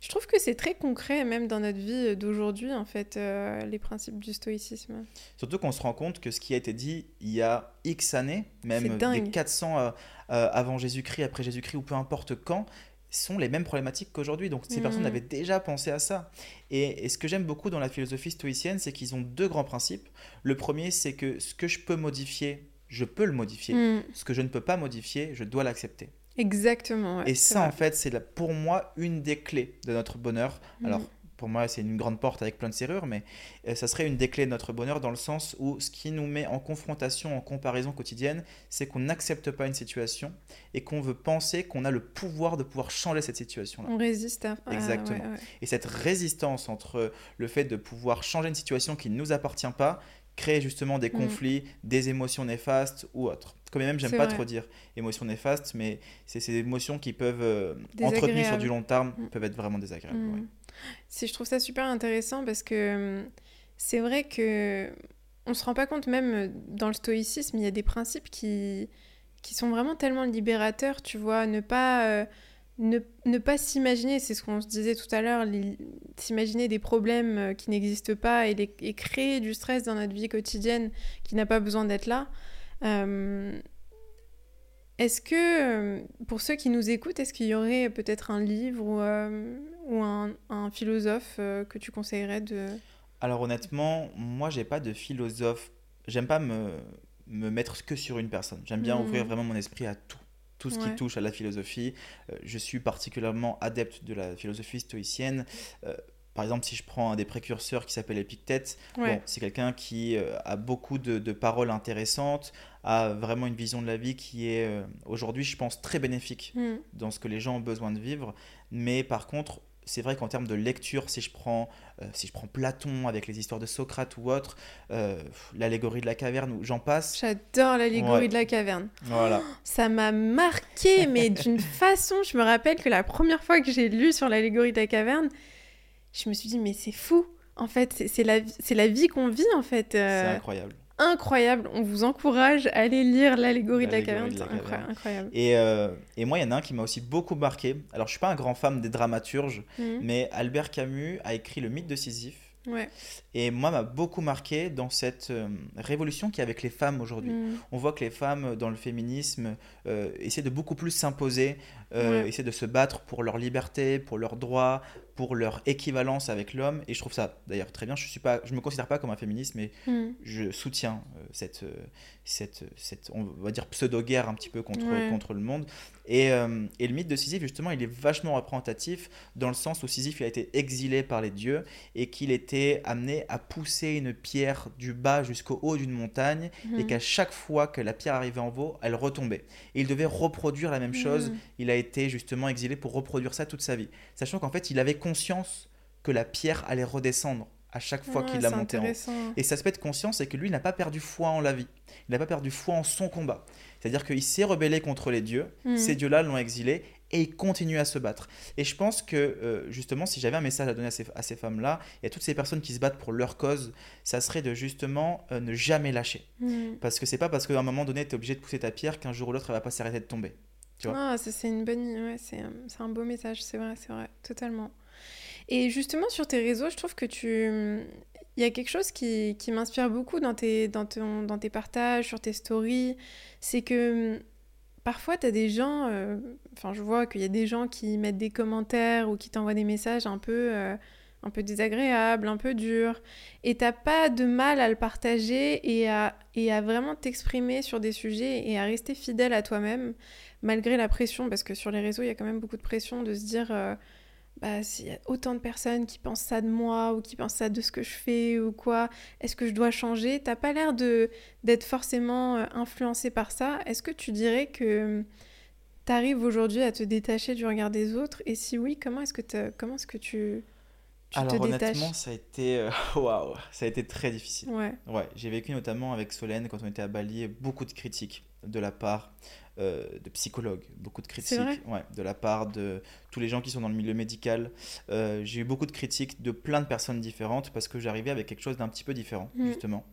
Je trouve que c'est très concret même dans notre vie d'aujourd'hui en fait euh, les principes du stoïcisme. Surtout qu'on se rend compte que ce qui a été dit il y a X années, même des 400 avant Jésus-Christ, après Jésus-Christ ou peu importe quand sont les mêmes problématiques qu'aujourd'hui. Donc ces personnes mm. avaient déjà pensé à ça. Et, ce que j'aime beaucoup dans la philosophie stoïcienne, c'est qu'ils ont deux grands principes. Le premier, c'est que ce que je peux modifier, je peux le modifier. Mm. Ce que je ne peux pas modifier, je dois l'accepter. Exactement. et ça, en fait, c'est pour moi une des clés de notre bonheur. Mm. Alors, pour moi, c'est une grande porte avec plein de serrures, mais euh, ça serait une des clés de notre bonheur dans le sens où ce qui nous met en confrontation, en comparaison quotidienne, c'est qu'on n'accepte pas une situation et qu'on veut penser qu'on a le pouvoir de pouvoir changer cette situation-là. On résiste à... Exactement. Et cette résistance entre le fait de pouvoir changer une situation qui ne nous appartient pas, crée justement des mm. conflits, des émotions néfastes ou autres. Comme même, j'aime pas trop dire émotions néfastes, mais c'est ces émotions qui peuvent, euh, entretenues sur du long terme, mm. peuvent être vraiment désagréables. Mm. Si je trouve ça super intéressant parce que hum, c'est vrai que on se rend pas compte même euh, dans le stoïcisme, il y a des principes qui qui sont vraiment tellement libérateurs, tu vois, ne pas euh, ne, ne, pas s'imaginer, c'est ce qu'on se disait tout à l'heure, s'imaginer des problèmes euh, qui n'existent pas et, et, créer du stress dans notre vie quotidienne qui n'a pas besoin d'être là. Hum, est-ce que, pour ceux qui nous écoutent, est-ce qu'il y aurait peut-être un livre ou, ou un, philosophe euh, que tu conseillerais de... Alors honnêtement, moi j'ai pas de philosophe. J'aime pas me, me mettre que sur une personne. J'aime bien hmm. ouvrir vraiment mon esprit à tout. Tout ce qui touche à la philosophie. Euh, je suis particulièrement adepte de la philosophie stoïcienne. Euh, par exemple, si je prends un des précurseurs qui s'appelle Épictète, bon, c'est quelqu'un qui a beaucoup de, de, paroles intéressantes, a vraiment une vision de la vie qui est aujourd'hui, je pense, très bénéfique hmm. dans ce que les gens ont besoin de vivre. Mais par contre, c'est vrai qu'en termes de lecture, si je prends, euh, si je prends Platon avec les histoires de Socrate ou autre, euh, l'allégorie de la caverne, j'en passe. J'adore l'allégorie de la caverne. Voilà. ça m'a marqué, mais d'une façon, je me rappelle que la première fois que j'ai lu sur l'allégorie de la caverne, je me suis dit, mais c'est fou. En fait, c'est la, la vie qu'on vit, en fait. Euh. C'est incroyable incroyable. On vous encourage à aller lire l'allégorie de la caverne. incroyable. Et, euh, et, moi, il y en a un qui m'a aussi beaucoup marqué. Alors, je suis pas un grand fan des dramaturges, mhm. mais Albert Camus a écrit Le mythe de Sisyphe. Ouais. Et moi, m'a beaucoup marqué dans cette euh, révolution qu'il y a avec les femmes aujourd'hui. Mm. On voit que les femmes, dans le féminisme, euh, essaient de beaucoup plus s'imposer, euh, Ouais. essaient de se battre pour leur liberté, pour leurs droits, pour leur équivalence avec l'homme. Et je trouve ça d'ailleurs très bien. Je ne me considère pas comme un féministe, mais Mm. je soutiens euh, cette, euh, cette, cette, on va dire, pseudo-guerre un petit peu contre, Ouais. contre le monde. Et, euh, et le mythe de Sisyphe, justement, il est vachement représentatif dans le sens où Sisyphe il a été exilé par les dieux et qu'il était amené à pousser une pierre du bas jusqu'au haut d'une montagne et Mm. qu'à chaque fois que la pierre arrivait en haut, elle retombait. Et il devait reproduire la même chose. Mm. Il a été justement exilé pour reproduire ça toute sa vie. Sachant qu'en fait, il avait conscience que la pierre allait redescendre à chaque fois Ouais, qu'il la montait en haut. Et cet aspect de conscience, c'est que lui n'a pas perdu foi en la vie. Il n'a pas perdu foi en son combat. C'est-à-dire qu'il s'est rebellé contre les dieux. Mm. Ces dieux-là l'ont exilé et il continue à se battre. Et je pense que, euh, justement, si j'avais un message à donner à ces, à ces femmes-là et à toutes ces personnes qui se battent pour leur cause, ça serait de justement euh, ne jamais lâcher. Mm. Parce que c'est pas parce qu'à un moment donné, tu es obligé de pousser ta pierre qu'un jour ou l'autre, elle va pas s'arrêter de tomber. Tu vois. Ah, c'est une bonne, ouais, c'est un beau message, c'est vrai, c'est vrai, totalement. Et justement sur tes réseaux, je trouve que tu, il y a quelque chose qui, m'inspire beaucoup dans tes, partages, sur tes stories, c'est que hum, parfois tu as des gens, euh, enfin je vois qu'il y a des gens qui mettent des commentaires ou qui t'envoient des messages un peu, euh, un peu désagréables, un peu durs, et t'as pas de mal à le partager et à, et à vraiment t'exprimer sur des sujets et à rester fidèle à toi-même malgré la pression, parce que sur les réseaux, il y a quand même beaucoup de pression de se dire, euh, bah, s'il y a autant de personnes qui pensent ça de moi ou qui pensent ça de ce que je fais ou quoi, est-ce que je dois changer? T'as pas l'air de d'être forcément euh, influencé par ça. Est-ce que tu dirais que tu arrives aujourd'hui à te détacher du regard des autres? Et si oui, comment est-ce que, comment est-ce que tu, tu Alors te détaches? honnêtement, ça a été euh, waouh, ça a été très difficile. Ouais. Ouais, j'ai vécu notamment avec Solène quand on était à Bali beaucoup de critiques de la part euh, de psychologues, beaucoup de critiques, ouais, de la part de tous les gens qui sont dans le milieu médical. Euh, j'ai eu beaucoup de critiques de plein de personnes différentes parce que j'arrivais avec quelque chose d'un petit peu différent Mhm. justement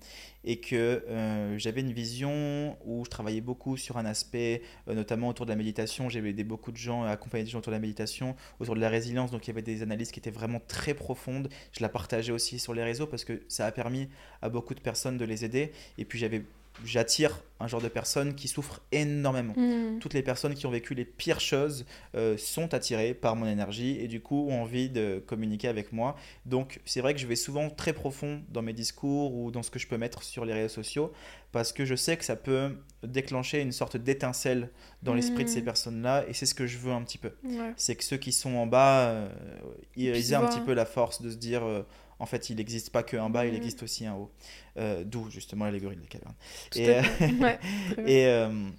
et que euh, j'avais une vision où je travaillais beaucoup sur un aspect, notamment autour de la méditation. J'avais aidé beaucoup de gens, accompagné des gens autour de la méditation, autour de la résilience. Donc il y avait des analyses qui étaient vraiment très profondes. Je la partageais aussi sur les réseaux parce que ça a permis à beaucoup de personnes de les aider. Et puis j'avais, j'attire un genre de personnes qui souffrent énormément. Mm. Toutes les personnes qui ont vécu les pires choses euh, sont attirées par mon énergie et du coup ont envie de communiquer avec moi. Donc c'est vrai que je vais souvent très profond dans mes discours ou dans ce que je peux mettre sur les réseaux sociaux parce que je sais que ça peut déclencher une sorte d'étincelle dans l'esprit de ces Mm. personnes-là et c'est ce que je veux un petit peu. Ouais. C'est que ceux qui sont en bas, euh, ils aient un petit peu la force de se dire euh, en fait il n'existe pas qu'un bas, il Mm. existe aussi un haut. Euh, D'où justement l'allégorie des cavernes. Tout Et. Ouais, et euh,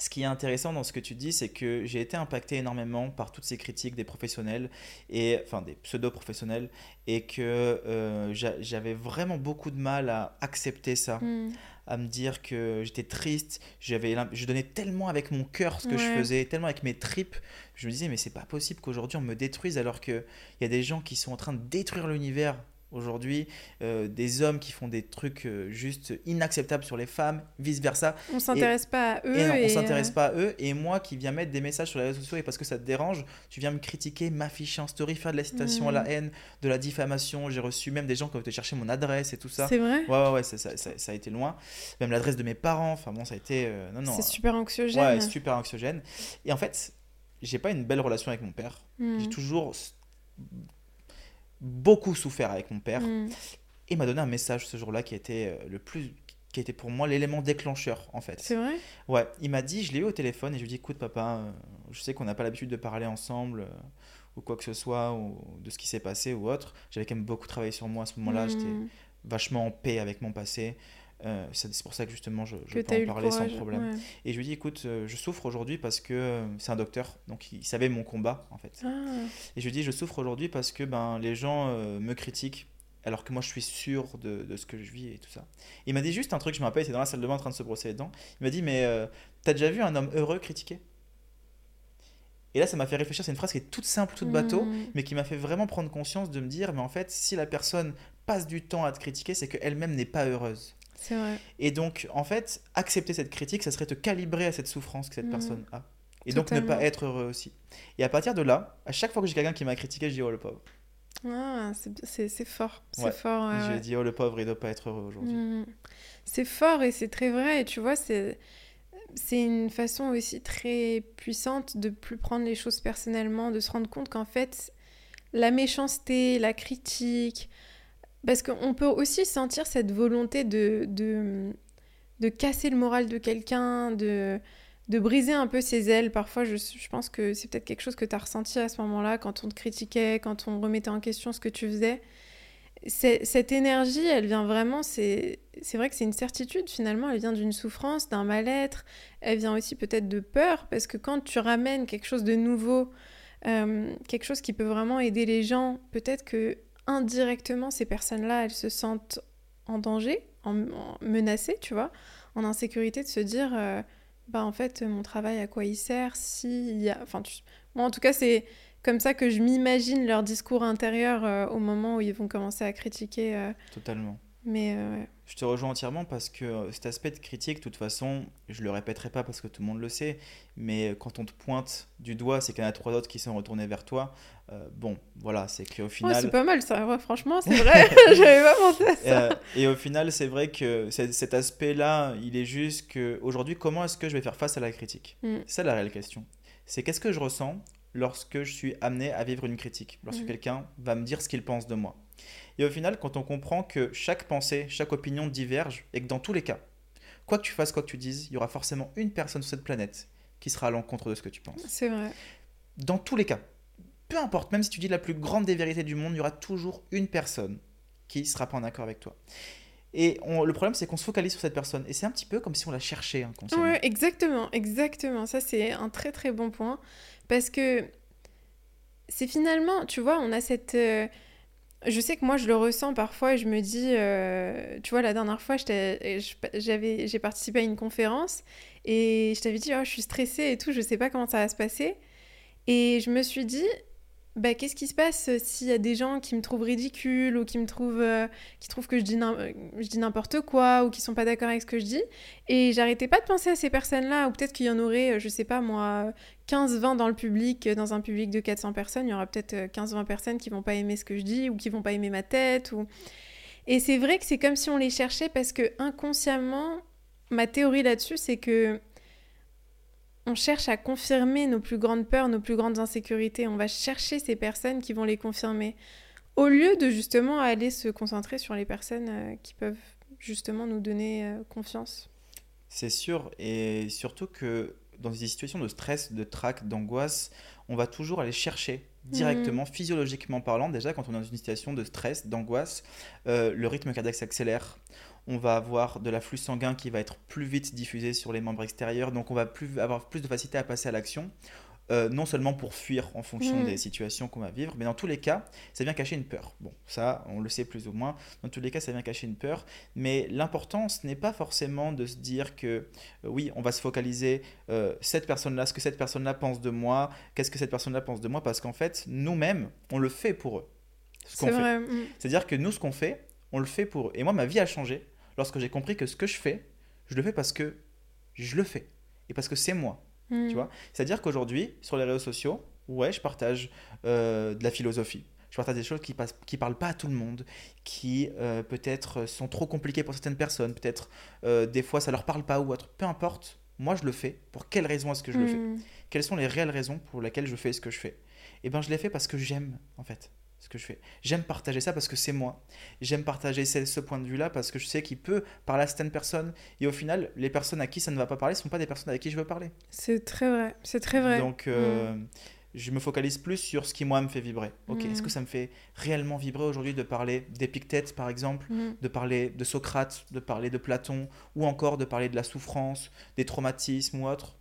ce qui est intéressant dans ce que tu dis, c'est que j'ai été impacté énormément par toutes ces critiques des professionnels, et, enfin des pseudo-professionnels, et que euh, j'a- j'avais vraiment beaucoup de mal à accepter ça, Mm. À me dire que j'étais triste, j'avais, je donnais tellement avec mon cœur ce que je faisais, tellement avec mes tripes, je me disais mais c'est pas possible qu'aujourd'hui on me détruise alors qu'il y a des gens qui sont en train de détruire l'univers aujourd'hui, euh, des hommes qui font des trucs euh, juste inacceptables sur les femmes, vice-versa. On s'intéresse pas à eux. Et non, on s'intéresse euh, pas à eux. Et moi qui viens mettre des messages sur les réseaux sociaux et parce que ça te dérange, tu viens me critiquer, m'afficher en story, faire de la citation à la Mhm. haine, de la diffamation. J'ai reçu même des gens qui ont été chercher mon adresse et tout ça. C'est vrai? Ouais, ouais, ouais, ça, ça, ça- ça a été loin. Même l'adresse de mes parents. Enfin bon, ça a été. non, non. C'est super anxiogène. Ouais, super anxiogène. Et en fait, j'ai pas une belle relation avec mon père. Mm. J'ai toujours beaucoup souffert avec mon père. Mm. Et il m'a donné un message ce jour-là qui était euh, le plus qui était pour moi l'élément déclencheur en fait. C'est vrai? Ouais, il m'a dit, je l'ai eu au téléphone et je lui ai dit écoute papa, euh, je sais qu'on n'a pas l'habitude de parler ensemble euh, ou quoi que ce soit ou de ce qui s'est passé ou autre. J'avais quand même beaucoup travaillé sur moi à ce moment-là, j'étais Mm. vachement en paix avec mon passé. Euh, c'est pour ça que justement je, je Que peux en parler sans problème. ouais. Et je lui ai dit écoute, euh, je souffre aujourd'hui parce que euh, c'est un docteur, donc il savait mon combat en fait. Ah. Et je lui ai dit, je souffre aujourd'hui parce que ben, les gens me critiquent, alors que moi je suis sûr de, de ce que je vis et tout ça. Il m'a dit juste un truc, je me rappelle, il était dans la salle de bain en train de se brosser les dents. Il m'a dit, mais t'as déjà vu un homme heureux critiquer? Et là, ça m'a fait réfléchir, c'est une phrase qui est toute simple, toute bateau, Mm. mais qui m'a fait vraiment prendre conscience de me dire, mais en fait, si la personne passe du temps à te critiquer, c'est qu'elle-même n'est pas heureuse. C'est vrai. Et donc, en fait, accepter cette critique, ça serait te calibrer à cette souffrance que cette Mhm. personne a. Et donc ne pas être heureux aussi. Et à partir de là, à chaque fois que j'ai quelqu'un qui m'a critiqué, je dis oh le pauvre. Ah, c'est fort. C'est fort. J'ai dit, oh le pauvre, il doit pas être heureux aujourd'hui. Mmh. C'est fort et c'est très vrai. Et tu vois, c'est c'est une façon aussi très puissante de plus prendre les choses personnellement, de se rendre compte qu'en fait, la méchanceté, la critique, parce qu'on peut aussi sentir cette volonté de, de, de casser le moral de quelqu'un, de, de briser un peu ses ailes. Parfois, je, je pense que c'est peut-être quelque chose que tu as ressenti à ce moment-là, quand on te critiquait, quand on remettait en question ce que tu faisais. Cette énergie, elle vient vraiment, c'est vrai que c'est une certitude finalement, elle vient d'une souffrance, d'un mal-être, elle vient aussi peut-être de peur, parce que quand tu ramènes quelque chose de nouveau, euh, quelque chose qui peut vraiment aider les gens, peut-être que indirectement, ces personnes-là, elles se sentent en danger, en, menacées, tu vois, en insécurité, de se dire, euh, bah en fait, mon travail, à quoi il sert, si il y a... Enfin, moi en tout cas, c'est comme ça que je m'imagine leur discours intérieur euh, au moment où ils vont commencer à critiquer. Euh. Totalement. Mais euh, Je te rejoins entièrement parce que cet aspect de critique, de toute façon, je le répéterai pas parce que tout le monde le sait, mais quand on te pointe du doigt, c'est qu'il y en a trois autres qui sont retournés vers toi. bon, voilà, c'est qu'au final. c'est pas mal ça, franchement, c'est vrai, j'avais pas pensé à ça. et au final, c'est vrai que cet aspect-là, il est juste que aujourd'hui, comment est-ce que je vais faire face à la critique? Mm. C'est la réelle question. C'est qu'est-ce que je ressens lorsque je suis amené à vivre une critique, lorsque mhm. quelqu'un va me dire ce qu'il pense de moi. Et au final, quand on comprend que chaque pensée, chaque opinion diverge, et que dans tous les cas, quoi que tu fasses, quoi que tu dises, il y aura forcément une personne sur cette planète qui sera à l'encontre de ce que tu penses. C'est vrai. Dans tous les cas, peu importe, même si tu dis la plus grande des vérités du monde, il y aura toujours une personne qui sera pas en accord avec toi. Et le problème, c'est qu'on se focalise sur cette personne. Et c'est un petit peu comme si on la cherchait inconsciemment. Ouais, exactement, exactement. Ça, c'est un très très bon point. Parce que c'est finalement, tu vois, on a cette... Euh, je sais que moi, je le ressens parfois et je me dis, euh, tu vois, la dernière fois, j'ai participé à une conférence et je t'avais dit, oh, je suis stressée et tout, je sais pas comment ça va se passer. Et je me suis dit, bah, qu'est-ce qui se passe euh, s'il y a des gens qui me trouvent ridicule ou qui me trouvent, euh, qui trouvent que je dis, je dis n'importe quoi ou qui sont pas d'accord avec ce que je dis? Et j'arrêtais pas de penser à ces personnes-là, ou peut-être qu'il y en aurait, euh, je sais pas moi, 15-20 dans le public, dans un public de 400 personnes, il y aura peut-être 15-20 personnes qui vont pas aimer ce que je dis ou qui vont pas aimer ma tête. Ou... Et c'est vrai que c'est comme si on les cherchait parce que inconsciemment, ma théorie là-dessus, c'est que on cherche à confirmer nos plus grandes peurs, nos plus grandes insécurités. On va chercher ces personnes qui vont les confirmer. Au lieu de justement aller se concentrer sur les personnes euh, qui peuvent justement nous donner euh, confiance. C'est sûr, et surtout que dans des situations de stress, de trac, d'angoisse, on va toujours aller chercher directement, mmh. physiologiquement parlant, déjà quand on est dans une situation de stress, d'angoisse, euh, le rythme cardiaque s'accélère, on va avoir de l'afflux sanguin qui va être plus vite diffusé sur les membres extérieurs, donc on va plus, avoir plus de facilité à passer à l'action. Euh, non seulement pour fuir en fonction mm. des situations qu'on va vivre, mais dans tous les cas, ça vient cacher une peur. Bon, ça, on le sait plus ou moins. Dans tous les cas, ça vient cacher une peur. Mais l'important, ce n'est pas forcément de se dire que, euh, oui, on va se focaliser, euh, cette personne-là, ce que cette personne-là pense de moi, qu'est-ce que cette personne-là pense de moi, parce qu'en fait, nous-mêmes, on le fait pour eux. C'est vrai. Mm. C'est-à-dire que nous, ce qu'on fait, on le fait pour eux. Et moi, ma vie a changé lorsque j'ai compris que ce que je fais, je le fais parce que je le fais et parce que c'est moi. Tu hmm. vois C'est-à-dire qu'aujourd'hui, sur les réseaux sociaux, ouais, je partage euh, de la philosophie. Je partage des choses qui ne qui parlent pas à tout le monde, qui euh, peut-être sont trop compliquées pour certaines personnes, peut-être euh, des fois ça leur parle pas ou autre. Peu importe, moi je le fais. Pour quelles raisons est-ce que je le fais? Hmm. Quelles sont les réelles raisons pour lesquelles je fais ce que je fais? Eh bien, je l'ai fait parce que j'aime, en fait ce que je fais. J'aime partager ça parce que c'est moi. J'aime partager ce, point de vue-là parce que je sais qu'il peut parler à certaines personnes. Et au final, les personnes à qui ça ne va pas parler ne sont pas des personnes avec qui je veux parler. C'est très vrai. C'est très vrai. Donc, euh, mm. je me focalise plus sur ce qui, moi, me fait vibrer. Ok, est-ce que mm. ça me fait réellement vibrer aujourd'hui de parler d'Épictète, par exemple, mm. de parler de Socrate, de parler de Platon, ou encore de parler de la souffrance, des traumatismes ou autres?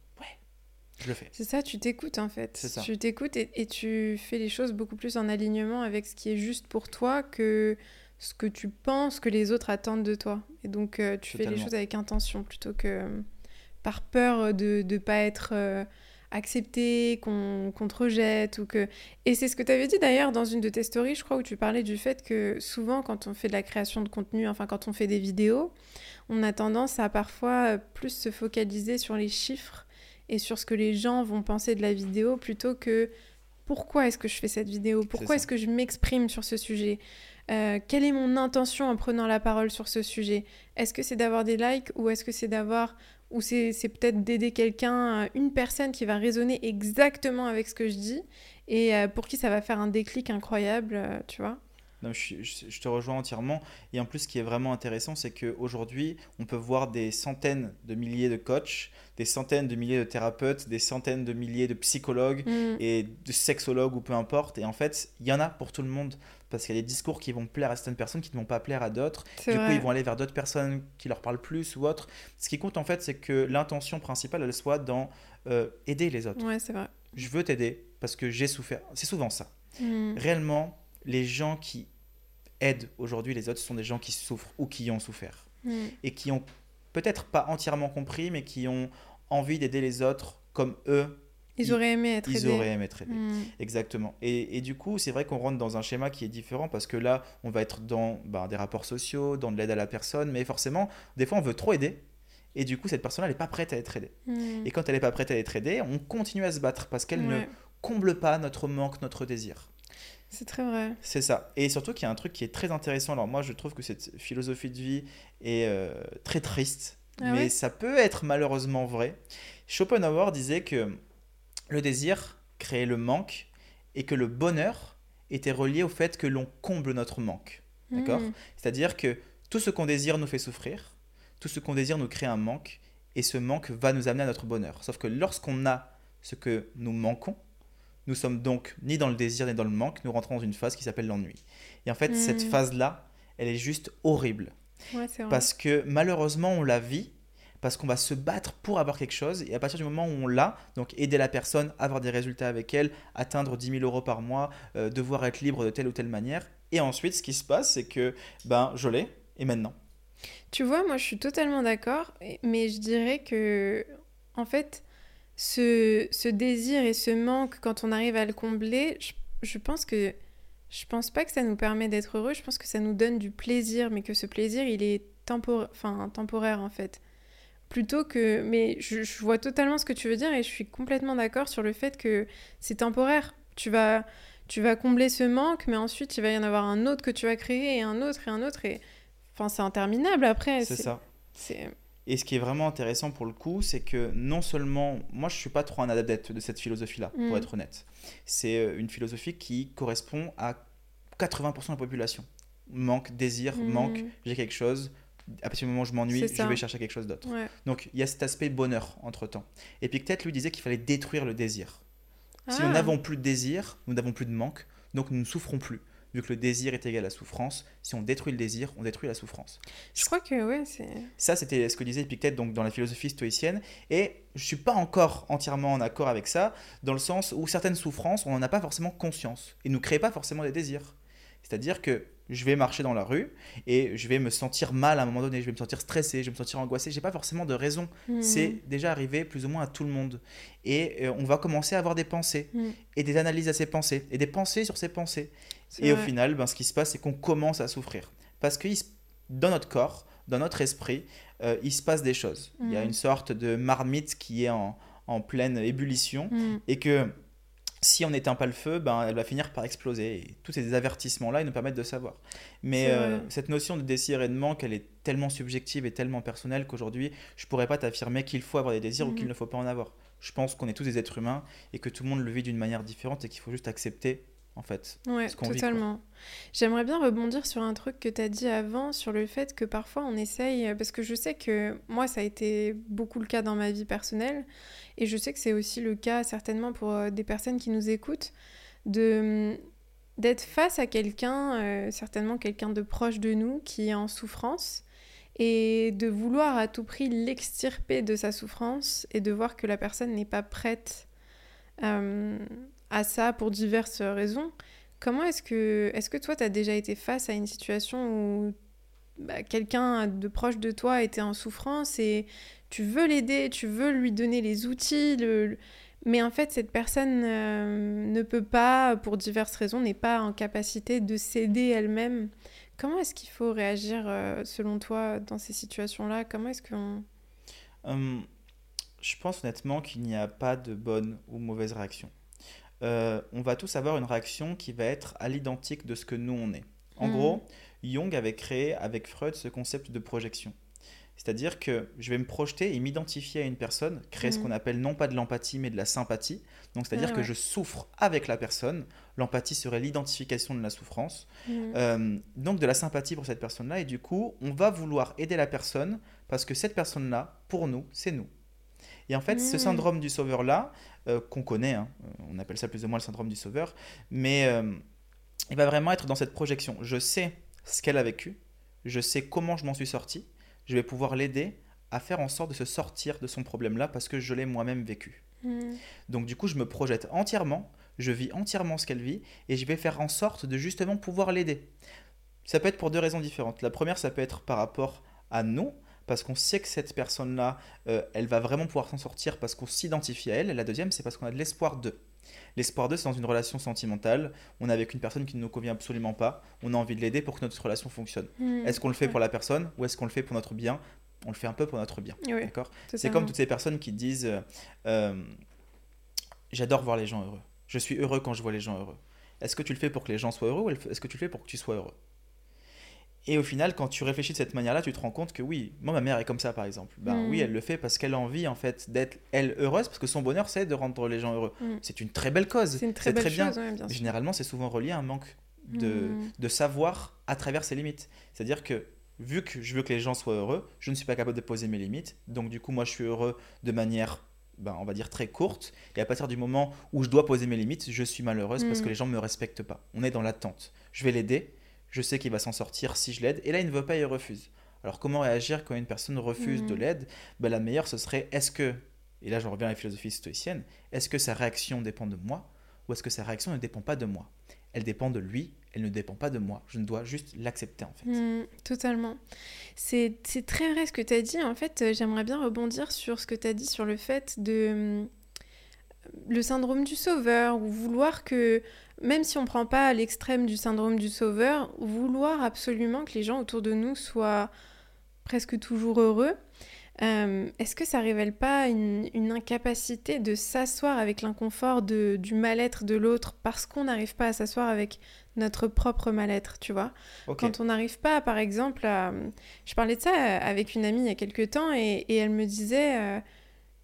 Je le fais. C'est ça, tu t'écoutes en fait. Tu t'écoutes et, tu fais les choses beaucoup plus en alignement avec ce qui est juste pour toi que ce que tu penses que les autres attendent de toi. Et donc euh, tu fais les choses avec intention plutôt que euh, par peur de ne pas être euh, accepté, qu'on te rejette. Ou que... Et c'est ce que tu avais dit d'ailleurs dans une de tes stories, je crois, où tu parlais du fait que souvent quand on fait de la création de contenu, enfin quand on fait des vidéos, on a tendance à parfois plus se focaliser sur les chiffres et sur ce que les gens vont penser de la vidéo plutôt que pourquoi est-ce que je fais cette vidéo Pourquoi est-ce que je m'exprime sur ce sujet Euh, Quelle est mon intention en prenant la parole sur ce sujet. Est-ce que c'est d'avoir des likes ou est-ce que c'est d'avoir ou c'est peut-être d'aider quelqu'un, euh, une personne qui va résonner exactement avec ce que je dis et euh, pour qui ça va faire un déclic incroyable, tu vois Non, je, je- je te rejoins entièrement. Et en plus, ce qui est vraiment intéressant, c'est qu'aujourd'hui, on peut voir des centaines de milliers de coachs, des centaines de milliers de thérapeutes, des centaines de milliers de psychologues Mm. et de sexologues ou peu importe. Et en fait, il y en a pour tout le monde. Parce qu'il y a des discours qui vont plaire à certaines personnes qui ne vont pas plaire à d'autres. Du coup, ils vont aller vers d'autres personnes qui leur parlent plus ou autre. Ce qui compte en fait, c'est que l'intention principale, elle soit dans euh, aider les autres. Ouais, c'est vrai. Je veux t'aider parce que j'ai souffert. C'est souvent ça. Mm. Réellement, les gens qui aident aujourd'hui les autres ce sont des gens qui souffrent ou qui ont souffert Mm. et qui ont peut-être pas entièrement compris, mais qui ont envie d'aider les autres comme eux, Ils Ils- auraient aimé être ils aidés. auraient aimé être aidés. Exactement. Et, et du coup, c'est vrai qu'on rentre dans un schéma qui est différent parce que là, on va être dans ben, des rapports sociaux, dans de l'aide à la personne, mais forcément, des fois, on veut trop aider. Et du coup, cette personne-là, elle n'est pas prête à être aidée. Mm. Et quand elle n'est pas prête à être aidée, on continue à se battre parce qu'elle ne comble pas notre manque, notre désir. C'est très vrai. C'est ça. Et surtout qu'il y a un truc qui est très intéressant. Alors moi, je trouve que cette philosophie de vie est euh, très triste, Ah mais ouais? ça peut être malheureusement vrai. Schopenhauer disait que le désir créait le manque et que le bonheur était relié au fait que l'on comble notre manque. D'accord? Mm. C'est-à-dire que tout ce qu'on désire nous fait souffrir, tout ce qu'on désire nous crée un manque, et ce manque va nous amener à notre bonheur. Sauf que lorsqu'on a ce que nous manquons, nous sommes donc ni dans le désir ni dans le manque, nous rentrons dans une phase qui s'appelle l'ennui. Et en fait, cette Mm. phase-là, elle est juste horrible. Ouais. Parce que malheureusement, on la vit, parce qu'on va se battre pour avoir quelque chose, et à partir du moment où on l'a, donc aider la personne, avoir des résultats avec elle, atteindre 10 000 euros par mois, euh, devoir être libre de telle ou telle manière, et ensuite, ce qui se passe, c'est que, ben, je l'ai, et maintenant Tu vois, moi je suis totalement d'accord, mais je dirais que, en fait, ce, ce désir et ce manque, quand on arrive à le combler, je, je pense que. Je pense pas que ça nous permet d'être heureux, je pense que ça nous donne du plaisir, mais que ce plaisir, il est tempor- enfin, temporaire en fait. Plutôt que. Mais je, je vois totalement ce que tu veux dire et je suis complètement d'accord sur le fait que c'est temporaire. Tu vas, tu vas combler ce manque, mais ensuite il va y en avoir un autre que tu vas créer et un autre et un autre. Et... Enfin, c'est interminable après. C'est ça. C'est... Et ce qui est vraiment intéressant pour le coup, c'est que non seulement, moi je suis pas trop un adepte de cette philosophie-là, Mm. pour être honnête. C'est euh, une philosophie qui correspond à 80% de la population. Manque, désir, Mm. manque, j'ai quelque chose. À partir du moment où je m'ennuie, je vais chercher quelque chose d'autre. Ouais. Donc il y a cet aspect bonheur entre-temps. Et puis peut-être lui disait qu'il fallait détruire le désir. Si nous Ah. n'avons plus de désir, nous n'avons plus de manque, donc nous ne souffrons plus. Vu que le désir est égal à la souffrance, si on détruit le désir, on détruit la souffrance. Je crois que ouais, c'est. Ça, c'était ce que disait Épictète donc, dans la philosophie stoïcienne. Et je suis pas encore entièrement en accord avec ça, dans le sens où certaines souffrances, on n'en a pas forcément conscience. Et ne créent pas forcément des désirs. C'est-à-dire que je vais marcher dans la rue et je vais me sentir mal à un moment donné, je vais me sentir stressé, je vais me sentir angoissé. J'ai pas forcément de raison. Hmm. C'est déjà arrivé plus ou moins à tout le monde. Et euh, on va commencer à avoir des pensées Mm. et des analyses à ces pensées et des pensées sur ces pensées. Et au final, ben, ce qui se passe, c'est qu'on commence à souffrir. Parce que dans notre corps, dans notre esprit, euh, il se passe des choses. Il y a Mhm. une sorte de marmite qui est en, en pleine ébullition Hmm. et que si on n'éteint pas le feu, ben, elle va finir par exploser. Et tous ces avertissements-là, ils nous permettent de savoir. Mais euh, cette notion de désir et de manque, elle est tellement subjective et tellement personnelle qu'aujourd'hui, je pourrais pas t'affirmer qu'il faut avoir des désirs ou qu'il ne faut pas en avoir. Je pense qu'on est tous des êtres humains et que tout le monde le vit d'une manière différente et qu'il faut juste accepter, en fait. Ouais, vit, totalement. J'aimerais bien rebondir sur un truc que tu as dit avant, sur le fait que parfois on essaye, parce que je sais que moi ça a été beaucoup le cas dans ma vie personnelle, et je sais que c'est aussi le cas certainement pour euh, des personnes qui nous écoutent, de d'être face à quelqu'un, euh, certainement quelqu'un de proche de nous, qui est en souffrance, et de vouloir à tout prix l'extirper de sa souffrance, et de voir que la personne n'est pas prête euh, à ça pour diverses raisons. Comment est-ce que, est-ce que toi, tu as déjà été face à une situation où bah, quelqu'un de proche de toi était en souffrance et tu veux l'aider, tu veux lui donner les outils, mais en fait, cette personne euh, ne peut pas, pour diverses raisons, n'est pas en capacité de s'aider elle-même. Comment est-ce qu'il faut réagir, euh, selon toi, dans ces situations-là? Comment est-ce qu'on... Hum, je pense honnêtement qu'il n'y a pas de bonne ou mauvaise réaction. Euh, on va tous avoir une réaction qui va être à l'identique de ce que nous on est. En Mhm. gros, Jung avait créé avec Freud ce concept de projection. C'est-à-dire que je vais me projeter et m'identifier à une personne, créer ce Mhm. qu'on appelle non pas de l'empathie mais de la sympathie. Donc c'est-à-dire Ah que ouais. je souffre avec la personne. L'empathie serait l'identification de la souffrance. Mhm. Euh, donc de la sympathie pour cette personne-là et du coup on va vouloir aider la personne parce que cette personne-là, pour nous, c'est nous. Et en fait, ce Mm. syndrome du sauveur-là, euh, qu'on connaît, hein, euh, on appelle ça plus ou moins le syndrome du sauveur, mais euh, il va vraiment être dans cette projection. Je sais ce qu'elle a vécu, je sais comment je m'en suis sorti, je vais pouvoir l'aider à faire en sorte de se sortir de son problème-là parce que je l'ai moi-même vécu. Mhm. Donc du coup, je me projette entièrement, je vis entièrement ce qu'elle vit et je vais faire en sorte de justement pouvoir l'aider. Ça peut être pour deux raisons différentes. La première, ça peut être par rapport à nous, parce qu'on sait que cette personne-là, euh, elle va vraiment pouvoir s'en sortir parce qu'on s'identifie à elle. Et la deuxième, c'est parce qu'on a de l'espoir d'eux. L'espoir d'eux, c'est dans une relation sentimentale. On est avec une personne qui ne nous convient absolument pas. On a envie de l'aider pour que notre relation fonctionne. Mhm. Est-ce qu'on le fait pour la personne ou est-ce qu'on le fait pour notre bien? On le fait un peu pour notre bien. Oui, D'accord? C'est comme toutes ces personnes qui disent euh, euh, J'adore voir les gens heureux. Je suis heureux quand je vois les gens heureux. Est-ce que tu le fais pour que les gens soient heureux ou est-ce que tu le fais pour que tu sois heureux? Et au final, quand tu réfléchis de cette manière-là, tu te rends compte que oui, moi ma mère est comme ça par exemple. Ben Mm. oui, elle le fait parce qu'elle a envie en fait d'être elle heureuse parce que son bonheur c'est de rendre les gens heureux. Mm. C'est une très belle cause. C'est une très belle bien. chose, ouais, bien généralement, c'est souvent relié à un manque de, Mm. de savoir à travers ses limites. C'est-à-dire que vu que je veux que les gens soient heureux, je ne suis pas capable de poser mes limites. Donc du coup, moi, je suis heureux de manière, ben, on va dire, très courte. Et à partir du moment où je dois poser mes limites, je suis malheureuse parce que les gens ne me respectent pas. On est dans l'attente. Je vais l'aider. Je sais qu'il va s'en sortir si je l'aide. Et là, il ne veut pas, il refuse. Alors comment réagir quand une personne refuse de Mm. l'aide? Ben, La meilleure, ce serait, est-ce que, et là je reviens à la philosophie stoïcienne, est-ce que sa réaction dépend de moi? Ou est-ce que sa réaction ne dépend pas de moi? Elle dépend de lui, elle ne dépend pas de moi. Je ne dois juste l'accepter en fait. Mm, totalement. C'est c'est très vrai ce que tu as dit. En fait, euh, j'aimerais bien rebondir sur ce que tu as dit sur le fait de hum, le syndrome du sauveur ou vouloir que, même si on prend pas à l'extrême du syndrome du sauveur, vouloir absolument que les gens autour de nous soient presque toujours heureux. Euh, Est-ce que ça révèle pas une, une incapacité de s'asseoir avec l'inconfort de- du mal-être de l'autre parce qu'on n'arrive pas à s'asseoir avec notre propre mal-être, tu vois? Quand on n'arrive pas, par exemple, à... Je parlais de ça avec une amie il y a quelques temps et, et elle me disait, euh,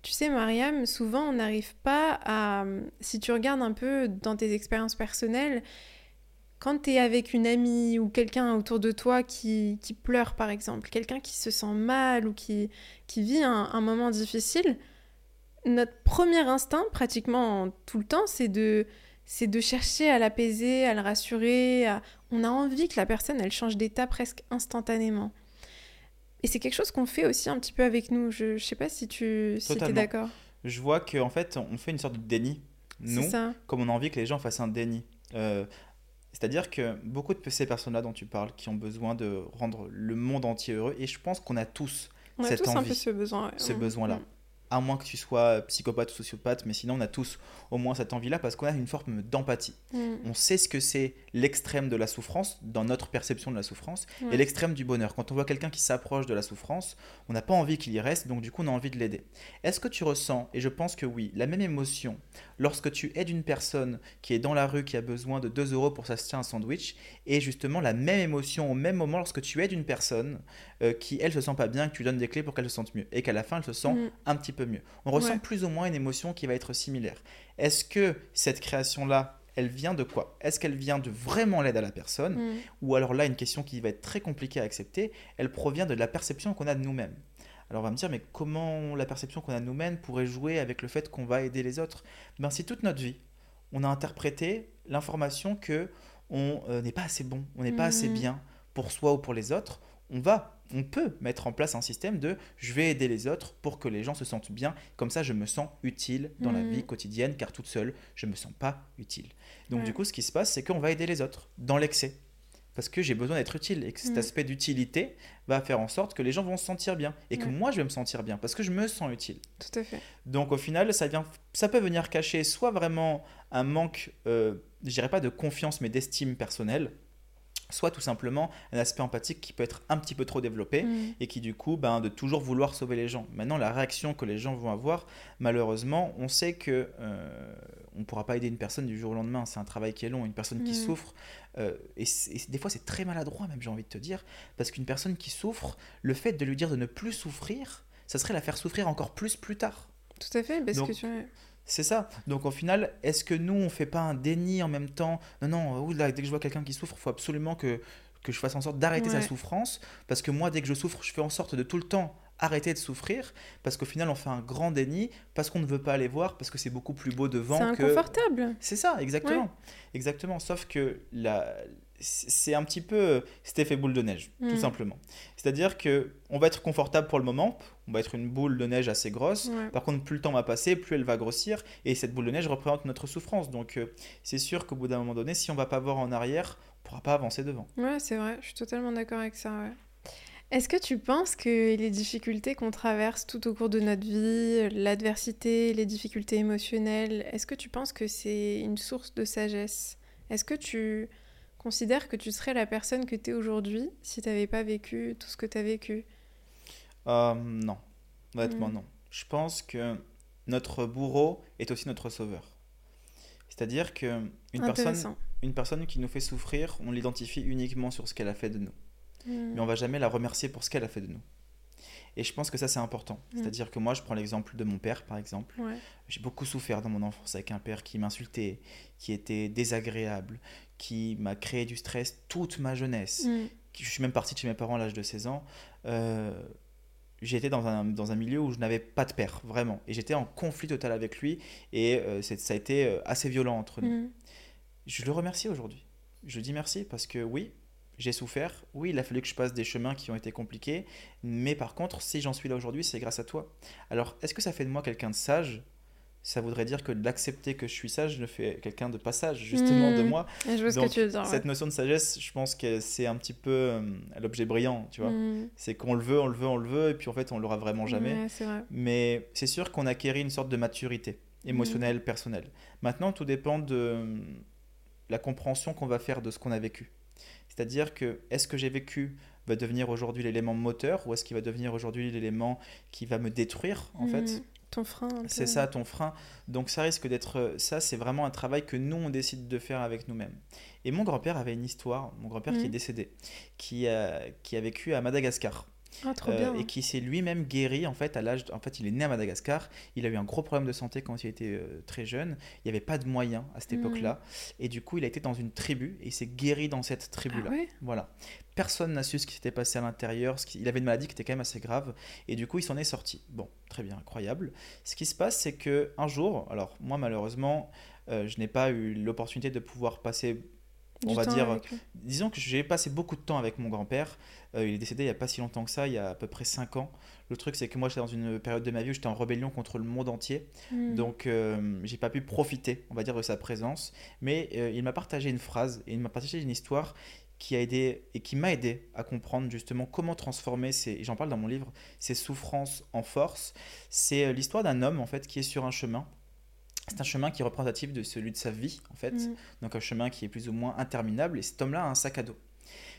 tu sais, Mariam, souvent on n'arrive pas à... Si tu regardes un peu dans tes expériences personnelles, quand tu es avec une amie ou quelqu'un autour de toi qui, qui pleure, par exemple, quelqu'un qui se sent mal ou qui, qui vit un, moment difficile, notre premier instinct, pratiquement tout le temps, c'est de, c'est de chercher à l'apaiser, à le rassurer. On a envie que la personne, elle change d'état presque instantanément. Et c'est quelque chose qu'on fait aussi un petit peu avec nous. Je, je sais pas si tu si es d'accord. Je vois qu'en fait, on fait une sorte de déni. Nous, ça. comme on a envie que les gens fassent un déni. Euh, C'est-à-dire que beaucoup de ces personnes-là dont tu parles, qui ont besoin de rendre le monde entier heureux, et je pense qu'on a tous On a cette un envie, peu ce besoin. ouais. ce Mm, besoin-là. À moins que tu sois psychopathe ou sociopathe, mais sinon on a tous au moins cette envie-là parce qu'on a une forme d'empathie. Mm. On sait ce que c'est l'extrême de la souffrance dans notre perception de la souffrance et l'extrême du bonheur. Quand on voit quelqu'un qui s'approche de la souffrance, on n'a pas envie qu'il y reste, donc du coup on a envie de l'aider. Est-ce que tu ressens, et je pense que oui, la même émotion lorsque tu aides une personne qui est dans la rue, qui a besoin de 2 euros pour s'acheter un sandwich, et justement la même émotion au même moment lorsque tu aides une personne euh, qui, elle, se sent pas bien, que tu donnes des clés pour qu'elle se sente mieux, et qu'à la fin elle se sent Mm. un petit peu mieux. On ressent Ouais. plus ou moins une émotion qui va être similaire. Est-ce que cette création-là, elle vient de quoi? Est-ce qu'elle vient de vraiment l'aide à la personne? Mm. Ou alors là, une question qui va être très compliquée à accepter, elle provient de la perception qu'on a de nous-mêmes. Alors on va me dire, mais comment la perception qu'on a de nous-mêmes pourrait jouer avec le fait qu'on va aider les autres? Ben si toute notre vie, on a interprété l'information que on euh, n'est pas assez bon, on n'est pas assez Mhm. bien pour soi ou pour les autres, on va, on peut mettre en place un système de je vais aider les autres pour que les gens se sentent bien, comme ça je me sens utile dans la Mhm. vie quotidienne, car toute seule, je me sens pas utile. Donc Ouais. du coup, ce qui se passe, c'est qu'on va aider les autres dans l'excès. Parce que j'ai besoin d'être utile et que cet Mhm. aspect d'utilité va faire en sorte que les gens vont se sentir bien et que moi je vais me sentir bien parce que je me sens utile. Tout à fait. Donc au final, ça, vient, ça peut venir cacher soit vraiment un manque, euh, je dirais pas de confiance, mais d'estime personnelle, soit tout simplement un aspect empathique qui peut être un petit peu trop développé Mm. et qui du coup, ben, de toujours vouloir sauver les gens. Maintenant, la réaction que les gens vont avoir, malheureusement, on sait que euh, on pourra pas aider une personne du jour au lendemain. C'est un travail qui est long. Une personne qui Mm. souffre, euh, et, des fois c'est très maladroit même, j'ai envie de te dire, parce qu'une personne qui souffre, le fait de lui dire de ne plus souffrir, ça serait la faire souffrir encore plus plus tard. Tout à fait, parce Donc, que tu. C'est ça. Donc au final, est-ce que nous, on fait pas un déni en même temps? Non, non, ouh là, dès que je vois quelqu'un qui souffre, il faut absolument que, que je fasse en sorte d'arrêter sa souffrance. Parce que moi, dès que je souffre, je fais en sorte de tout le temps arrêter de souffrir. Parce qu'au final, on fait un grand déni, parce qu'on ne veut pas aller voir, parce que c'est beaucoup plus beau devant C'est que... inconfortable. C'est ça, exactement. Exactement. Sauf que la... c'est un petit peu cet effet boule de neige, tout Mm. simplement. C'est-à-dire que on va être confortable pour le moment, on va être une boule de neige assez grosse. Ouais. Par contre, plus le temps va passer, plus elle va grossir, et cette boule de neige représente notre souffrance. Donc, euh, c'est sûr qu'au bout d'un moment donné, si on va pas voir en arrière, on pourra pas avancer devant. Ouais, c'est vrai, je suis totalement d'accord avec ça. ouais. Est-ce que tu penses que les difficultés qu'on traverse tout au cours de notre vie, l'adversité, les difficultés émotionnelles, est-ce que tu penses que c'est une source de sagesse? Est-ce que tu considères que tu serais la personne que tu es aujourd'hui si tu n'avais pas vécu tout ce que tu as vécu? Euh, non, honnêtement, Mm. non. Je pense que notre bourreau est aussi notre sauveur. C'est-à-dire que une personne, une personne qui nous fait souffrir, on l'identifie uniquement sur ce qu'elle a fait de nous. Mm. mais on va jamais la remercier pour ce qu'elle a fait de nous. Et je pense que ça c'est important. Mm. C'est-à-dire que moi je prends l'exemple de mon père par exemple. Ouais. J'ai beaucoup souffert dans mon enfance avec un père qui m'insultait, qui était désagréable, qui m'a créé du stress toute ma jeunesse. Je suis même parti de chez mes parents à l'âge de 16 ans. Euh, été dans un, dans un milieu où je n'avais pas de père, vraiment. Et j'étais en conflit total avec lui. Et euh, ça a été euh, assez violent entre nous. Mm. Je le remercie aujourd'hui. Je dis merci parce que oui, j'ai souffert. Oui, il a fallu que je passe des chemins qui ont été compliqués. Mais par contre, si j'en suis là aujourd'hui, c'est grâce à toi. Alors, est-ce que ça fait de moi quelqu'un de sage? Ça voudrait dire que d'accepter que je suis sage le fait quelqu'un de pas sage, justement, de moi. Et je vois ce que tu veux dire. ouais. Cette notion de sagesse, je pense que c'est un petit peu euh, l'objet brillant, tu vois. Mm. C'est qu'on le veut, on le veut, on le veut, et puis en fait, on l'aura vraiment jamais. Ouais, c'est vrai. Mais c'est sûr qu'on acquérit une sorte de maturité émotionnelle, personnelle. Maintenant, tout dépend de euh, la compréhension qu'on va faire de ce qu'on a vécu. C'est-à-dire que est-ce que j'ai vécu va devenir aujourd'hui l'élément moteur ou est-ce qu'il va devenir aujourd'hui l'élément qui va me détruire en fait? Ton frein. c'est ça ton frein. Donc ça risque d'être ça, c'est vraiment un travail que nous on décide de faire avec nous-mêmes. Et mon grand-père avait une histoire, mon grand-père qui est décédé, qui a, qui a vécu à Madagascar. Ah, trop Euh, bien. et qui s'est lui-même guéri en fait à l'âge en fait il est né à Madagascar il a eu un gros problème de santé quand il était euh, très jeune il n'y avait pas de moyens à cette Mhm. époque-là et du coup il a été dans une tribu et il s'est guéri dans cette Ah tribu-là ouais? Voilà personne n'a su ce qui s'était passé à l'intérieur il avait une maladie qui était quand même assez grave et du coup il s'en est sorti bon très bien incroyable ce qui se passe c'est que un jour alors moi malheureusement euh, je n'ai pas eu l'opportunité de pouvoir passer on Du va dire. Disons que j'ai passé beaucoup de temps avec mon grand-père. Euh, il est décédé il n'y a pas si longtemps que ça, il y a à peu près 5 ans. Le truc, c'est que moi, j'étais dans une période de ma vie où j'étais en rébellion contre le monde entier. Mm. Donc, euh, j'ai pas pu profiter, on va dire, de sa présence. Mais euh, il m'a partagé une phrase et il m'a partagé une histoire qui a aidé et qui m'a aidé à comprendre justement comment transformer ces, et j'en parle dans mon livre, ces souffrances en force. C'est euh, l'histoire d'un homme en fait qui est sur un chemin. C'est un chemin qui est représentatif de celui de sa vie en fait. Mm. Donc un chemin qui est plus ou moins interminable. Et cet homme-là a un sac à dos.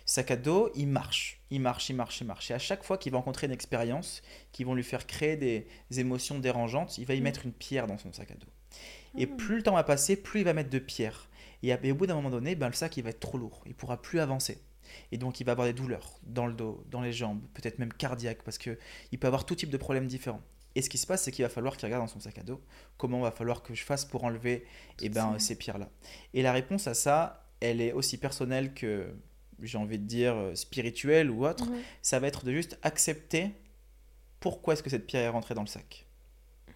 Sac à dos, il marche, il marche, il marche, il marche. Et à chaque fois qu'il va rencontrer une expérience qui vont lui faire créer des émotions dérangeantes, il va y Mm. mettre une pierre dans son sac à dos. Et Mm. plus le temps va passer, plus il va mettre de pierres. Et, au bout d'un moment donné, ben, le sac il va être trop lourd. Il pourra plus avancer. Et donc il va avoir des douleurs dans le dos, dans les jambes, peut-être même cardiaques, parce que il peut avoir tout type de problèmes différents. Et ce qui se passe, c'est qu'il va falloir qu'il regarde dans son sac à dos comment va falloir que je fasse pour enlever eh ben, ces pierres-là. Et la réponse à ça, elle est aussi personnelle que, j'ai envie de dire, euh, spirituelle ou autre. Ça va être de juste accepter pourquoi est-ce que cette pierre est rentrée dans le sac.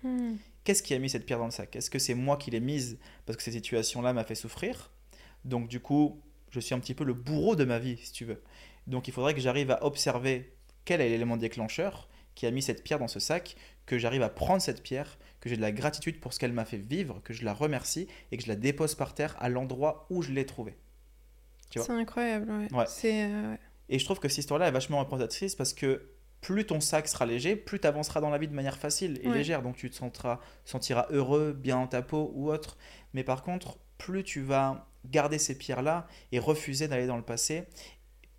Mm. Qu'est-ce qui a mis cette pierre dans le sac? Est-ce que c'est moi qui l'ai mise parce que cette situation-là m'a fait souffrir? Donc du coup, je suis un petit peu le bourreau de ma vie, si tu veux. Donc il faudrait que j'arrive à observer quel est l'élément déclencheur qui a mis cette pierre dans ce sac, que j'arrive à prendre cette pierre, que j'ai de la gratitude pour ce qu'elle m'a fait vivre, que je la remercie et que je la dépose par terre à l'endroit où je l'ai trouvée. C'est incroyable, ouais. Ouais. C'est. euh. Et je trouve que cette histoire-là est vachement représentatrice parce que plus ton sac sera léger, plus tu avanceras dans la vie de manière facile et Ouais. légère. Donc tu te sentiras, sentiras heureux, bien dans ta peau ou autre. Mais par contre, plus tu vas garder ces pierres-là et refuser d'aller dans le passé,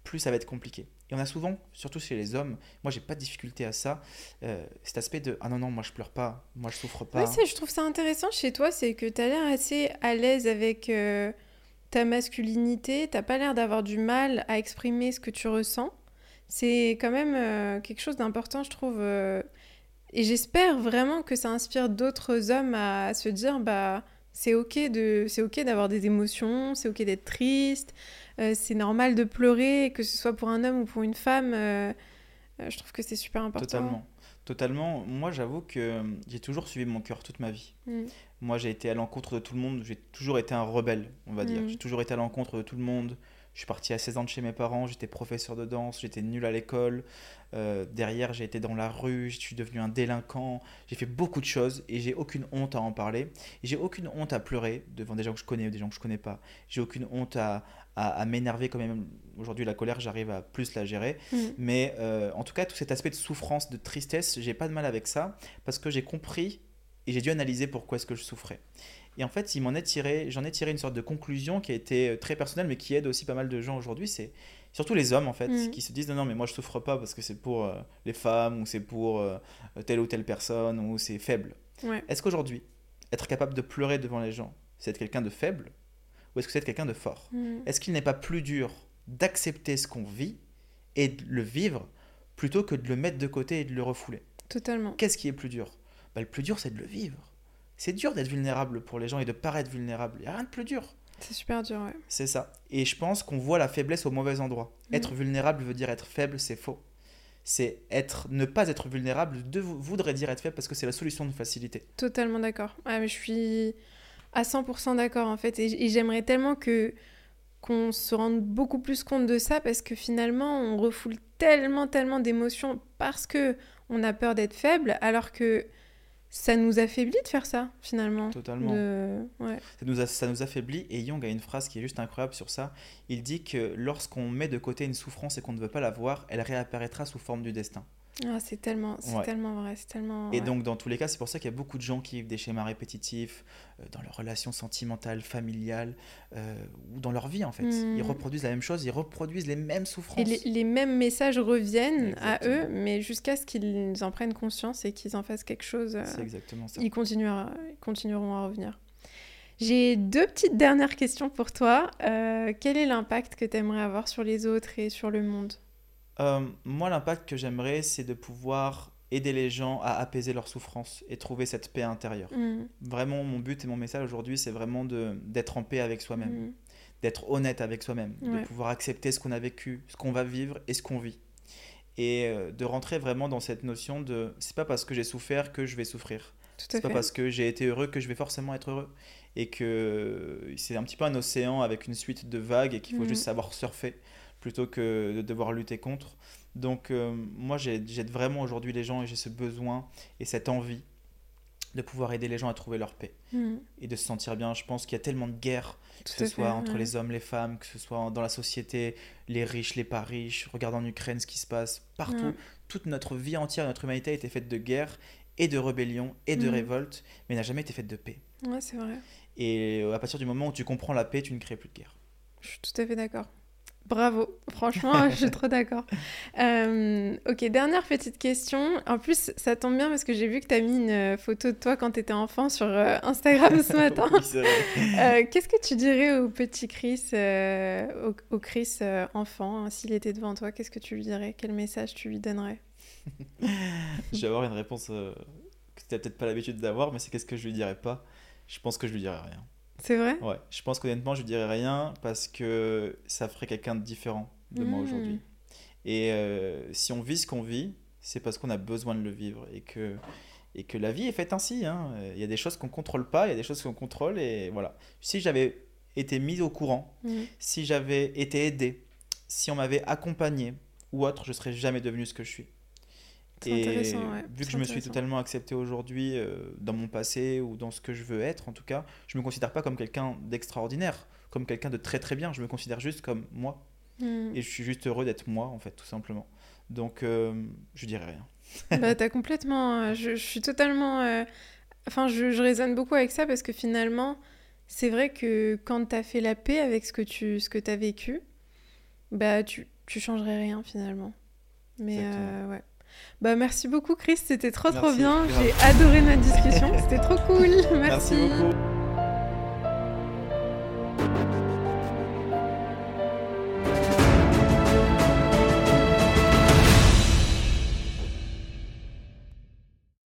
plus ça va être compliqué. Et on a souvent, surtout chez les hommes, moi j'ai pas de difficulté à ça, euh, cet aspect de ah non, non, moi je pleure pas, moi je souffre pas. Oui, je trouve ça intéressant chez toi, c'est que tu as l'air assez à l'aise avec euh, ta masculinité, t'as pas l'air d'avoir du mal à exprimer ce que tu ressens. C'est quand même euh, quelque chose d'important, je trouve. et j'espère vraiment que ça inspire d'autres hommes à, se dire bah c'est ok de c'est ok d'avoir des émotions, c'est ok d'être triste, euh, c'est normal de pleurer, que ce soit pour un homme ou pour une femme. Euh, euh, je trouve que c'est super important. Totalement. Totalement. Moi, j'avoue que j'ai toujours suivi mon cœur toute ma vie. Mm. Moi, j'ai été à l'encontre de tout le monde. J'ai toujours été un rebelle, on va dire. Mm. J'ai toujours été à l'encontre de tout le monde. Je suis parti à 16 ans de chez mes parents, j'étais professeur de danse, j'étais nul à l'école. derrière, j'ai été dans la rue, je suis devenu un délinquant. J'ai fait beaucoup de choses et j'ai aucune honte à en parler. J'ai aucune honte à pleurer devant des gens que je connais ou des gens que je connais pas. J'ai aucune honte à, à, m'énerver quand même. Aujourd'hui, la colère, j'arrive à plus la gérer. Mm. Mais euh, en tout cas, tout cet aspect de souffrance, de tristesse, j'ai pas de mal avec ça parce que j'ai compris et j'ai dû analyser pourquoi est-ce que je souffrais. Et en fait, il m'en est tiré, j'en ai tiré une sorte de conclusion qui a été euh, très personnelle, mais qui aide aussi pas mal de gens aujourd'hui. C'est surtout les hommes en fait mm. qui se disent non non mais moi je souffre pas parce que c'est pour euh, les femmes ou c'est pour telle ou telle personne ou c'est faible. Est-ce qu'aujourd'hui être capable de pleurer devant les gens, c'est être quelqu'un de faible ou est-ce que c'est quelqu'un de fort? Mm. Est-ce qu'il n'est pas plus dur d'accepter ce qu'on vit et de le vivre plutôt que de le mettre de côté et de le refouler? Totalement. Qu'est-ce qui est plus dur? Bah, Le plus dur, c'est de le vivre. C'est dur d'être vulnérable pour les gens et de paraître vulnérable. Il n'y a rien de plus dur. C'est super dur, ouais. C'est ça. Et je pense qu'on voit la faiblesse au mauvais endroit. Mm. Être vulnérable veut dire être faible, c'est faux. C'est être, ne pas être vulnérable de, voudrait dire être faible parce que c'est la solution de facilité. Totalement d'accord. Ah, mais je suis à 100% d'accord en fait. Et, j'aimerais tellement que qu'on se rende beaucoup plus compte de ça parce que finalement on refoule tellement tellement d'émotions parce que on a peur d'être faible alors que ça nous affaiblit de faire ça finalement. Totalement. Ouais. Ça, nous ça nous affaiblit et Jung a une phrase qui est juste incroyable sur ça. Il dit que lorsqu'on met de côté une souffrance et qu'on ne veut pas la voir, elle réapparaîtra sous forme du destin. Ah, c'est tellement, tellement vrai, c'est tellement. Et donc, dans tous les cas, c'est pour ça qu'il y a beaucoup de gens qui vivent des schémas répétitifs euh, dans leurs relations sentimentales, familiales, euh, ou dans leur vie, en fait. Ils hmm. reproduisent la même chose, ils reproduisent les mêmes souffrances. Et les, mêmes messages reviennent à eux, mais jusqu'à ce qu'ils en prennent conscience et qu'ils en fassent quelque chose. Euh, c'est exactement ça. Ils, continueront, ils continueront à revenir. J'ai deux petites dernières questions pour toi. quel est l'impact que tu aimerais avoir sur les autres et sur le monde? Euh, moi, l'impact que j'aimerais, c'est de pouvoir aider les gens à apaiser leur souffrance et trouver cette paix intérieure. Mm. Vraiment, mon but et mon message aujourd'hui, c'est vraiment d'être en paix avec soi-même, mm. d'être honnête avec soi-même, de pouvoir accepter ce qu'on a vécu, ce qu'on va vivre et ce qu'on vit. Et euh, de rentrer vraiment dans cette notion de c'est pas parce que j'ai souffert que je vais souffrir. C'est pas parce que j'ai été heureux que je vais forcément être heureux. Et que c'est un petit peu un océan avec une suite de vagues et qu'il faut mm. juste savoir surfer plutôt que de devoir lutter contre. Donc euh, moi j'aide vraiment aujourd'hui les gens et j'ai ce besoin et cette envie de pouvoir aider les gens à trouver leur paix hmm. et de se sentir bien. Je pense qu'il y a tellement de guerres, que ce soit entre les hommes, les femmes, que ce soit dans la société, les riches, les pas riches. Regarde en Ukraine ce qui se passe partout. Toute notre vie entière, notre humanité a été faite de guerre et de rébellion et de hmm. révolte, mais n'a jamais été faite de paix. Ouais, c'est vrai. Et euh, à partir du moment où tu comprends la paix, tu ne crées plus de guerre. Je suis tout à fait d'accord. Bravo, franchement, je suis trop d'accord. Euh, ok, dernière petite question. En plus, ça tombe bien parce que j'ai vu que tu as mis une euh, photo de toi quand tu étais enfant sur euh, Instagram ce matin. Qu'est-ce que tu dirais au petit Chris, au, Chris enfant, hein, s'il était devant toi Qu'est-ce que tu lui dirais? Quel message tu lui donnerais? Je vais avoir une réponse que tu n'as peut-être pas l'habitude d'avoir, mais c'est qu'est-ce que je lui dirais pas? Je pense que je lui dirais rien. C'est vrai? Ouais, je pense qu'honnêtement, je dirais rien parce que ça ferait quelqu'un de différent de moi hmm. aujourd'hui. Et euh, si on vit ce qu'on vit, c'est parce qu'on a besoin de le vivre et que, et que la vie est faite ainsi. Hein. Il y a des choses qu'on ne contrôle pas, il y a des choses qu'on contrôle et voilà. Si j'avais été mis au courant, hmm. si j'avais été aidé, si on m'avait accompagné ou autre, je serais jamais devenu ce que je suis. Et vu que je me suis totalement accepté aujourd'hui euh, dans mon passé ou dans ce que je veux être, en tout cas, je me considère pas comme quelqu'un d'extraordinaire, comme quelqu'un de très très bien. Je me considère juste comme moi. Hmm. Et je suis juste heureux d'être moi, en fait, tout simplement. Donc, euh, je dirais rien. bah, t'as complètement. Euh, je, je, suis totalement. Enfin, je, je résonne beaucoup avec ça parce que finalement, c'est vrai que quand t'as fait la paix avec ce que tu ce que as vécu, bah, tu tu changerais rien finalement. Mais ouais. Bah merci beaucoup Chris, c'était trop trop bien. J'ai adoré notre discussion, c'était trop cool. Merci. merci beaucoup.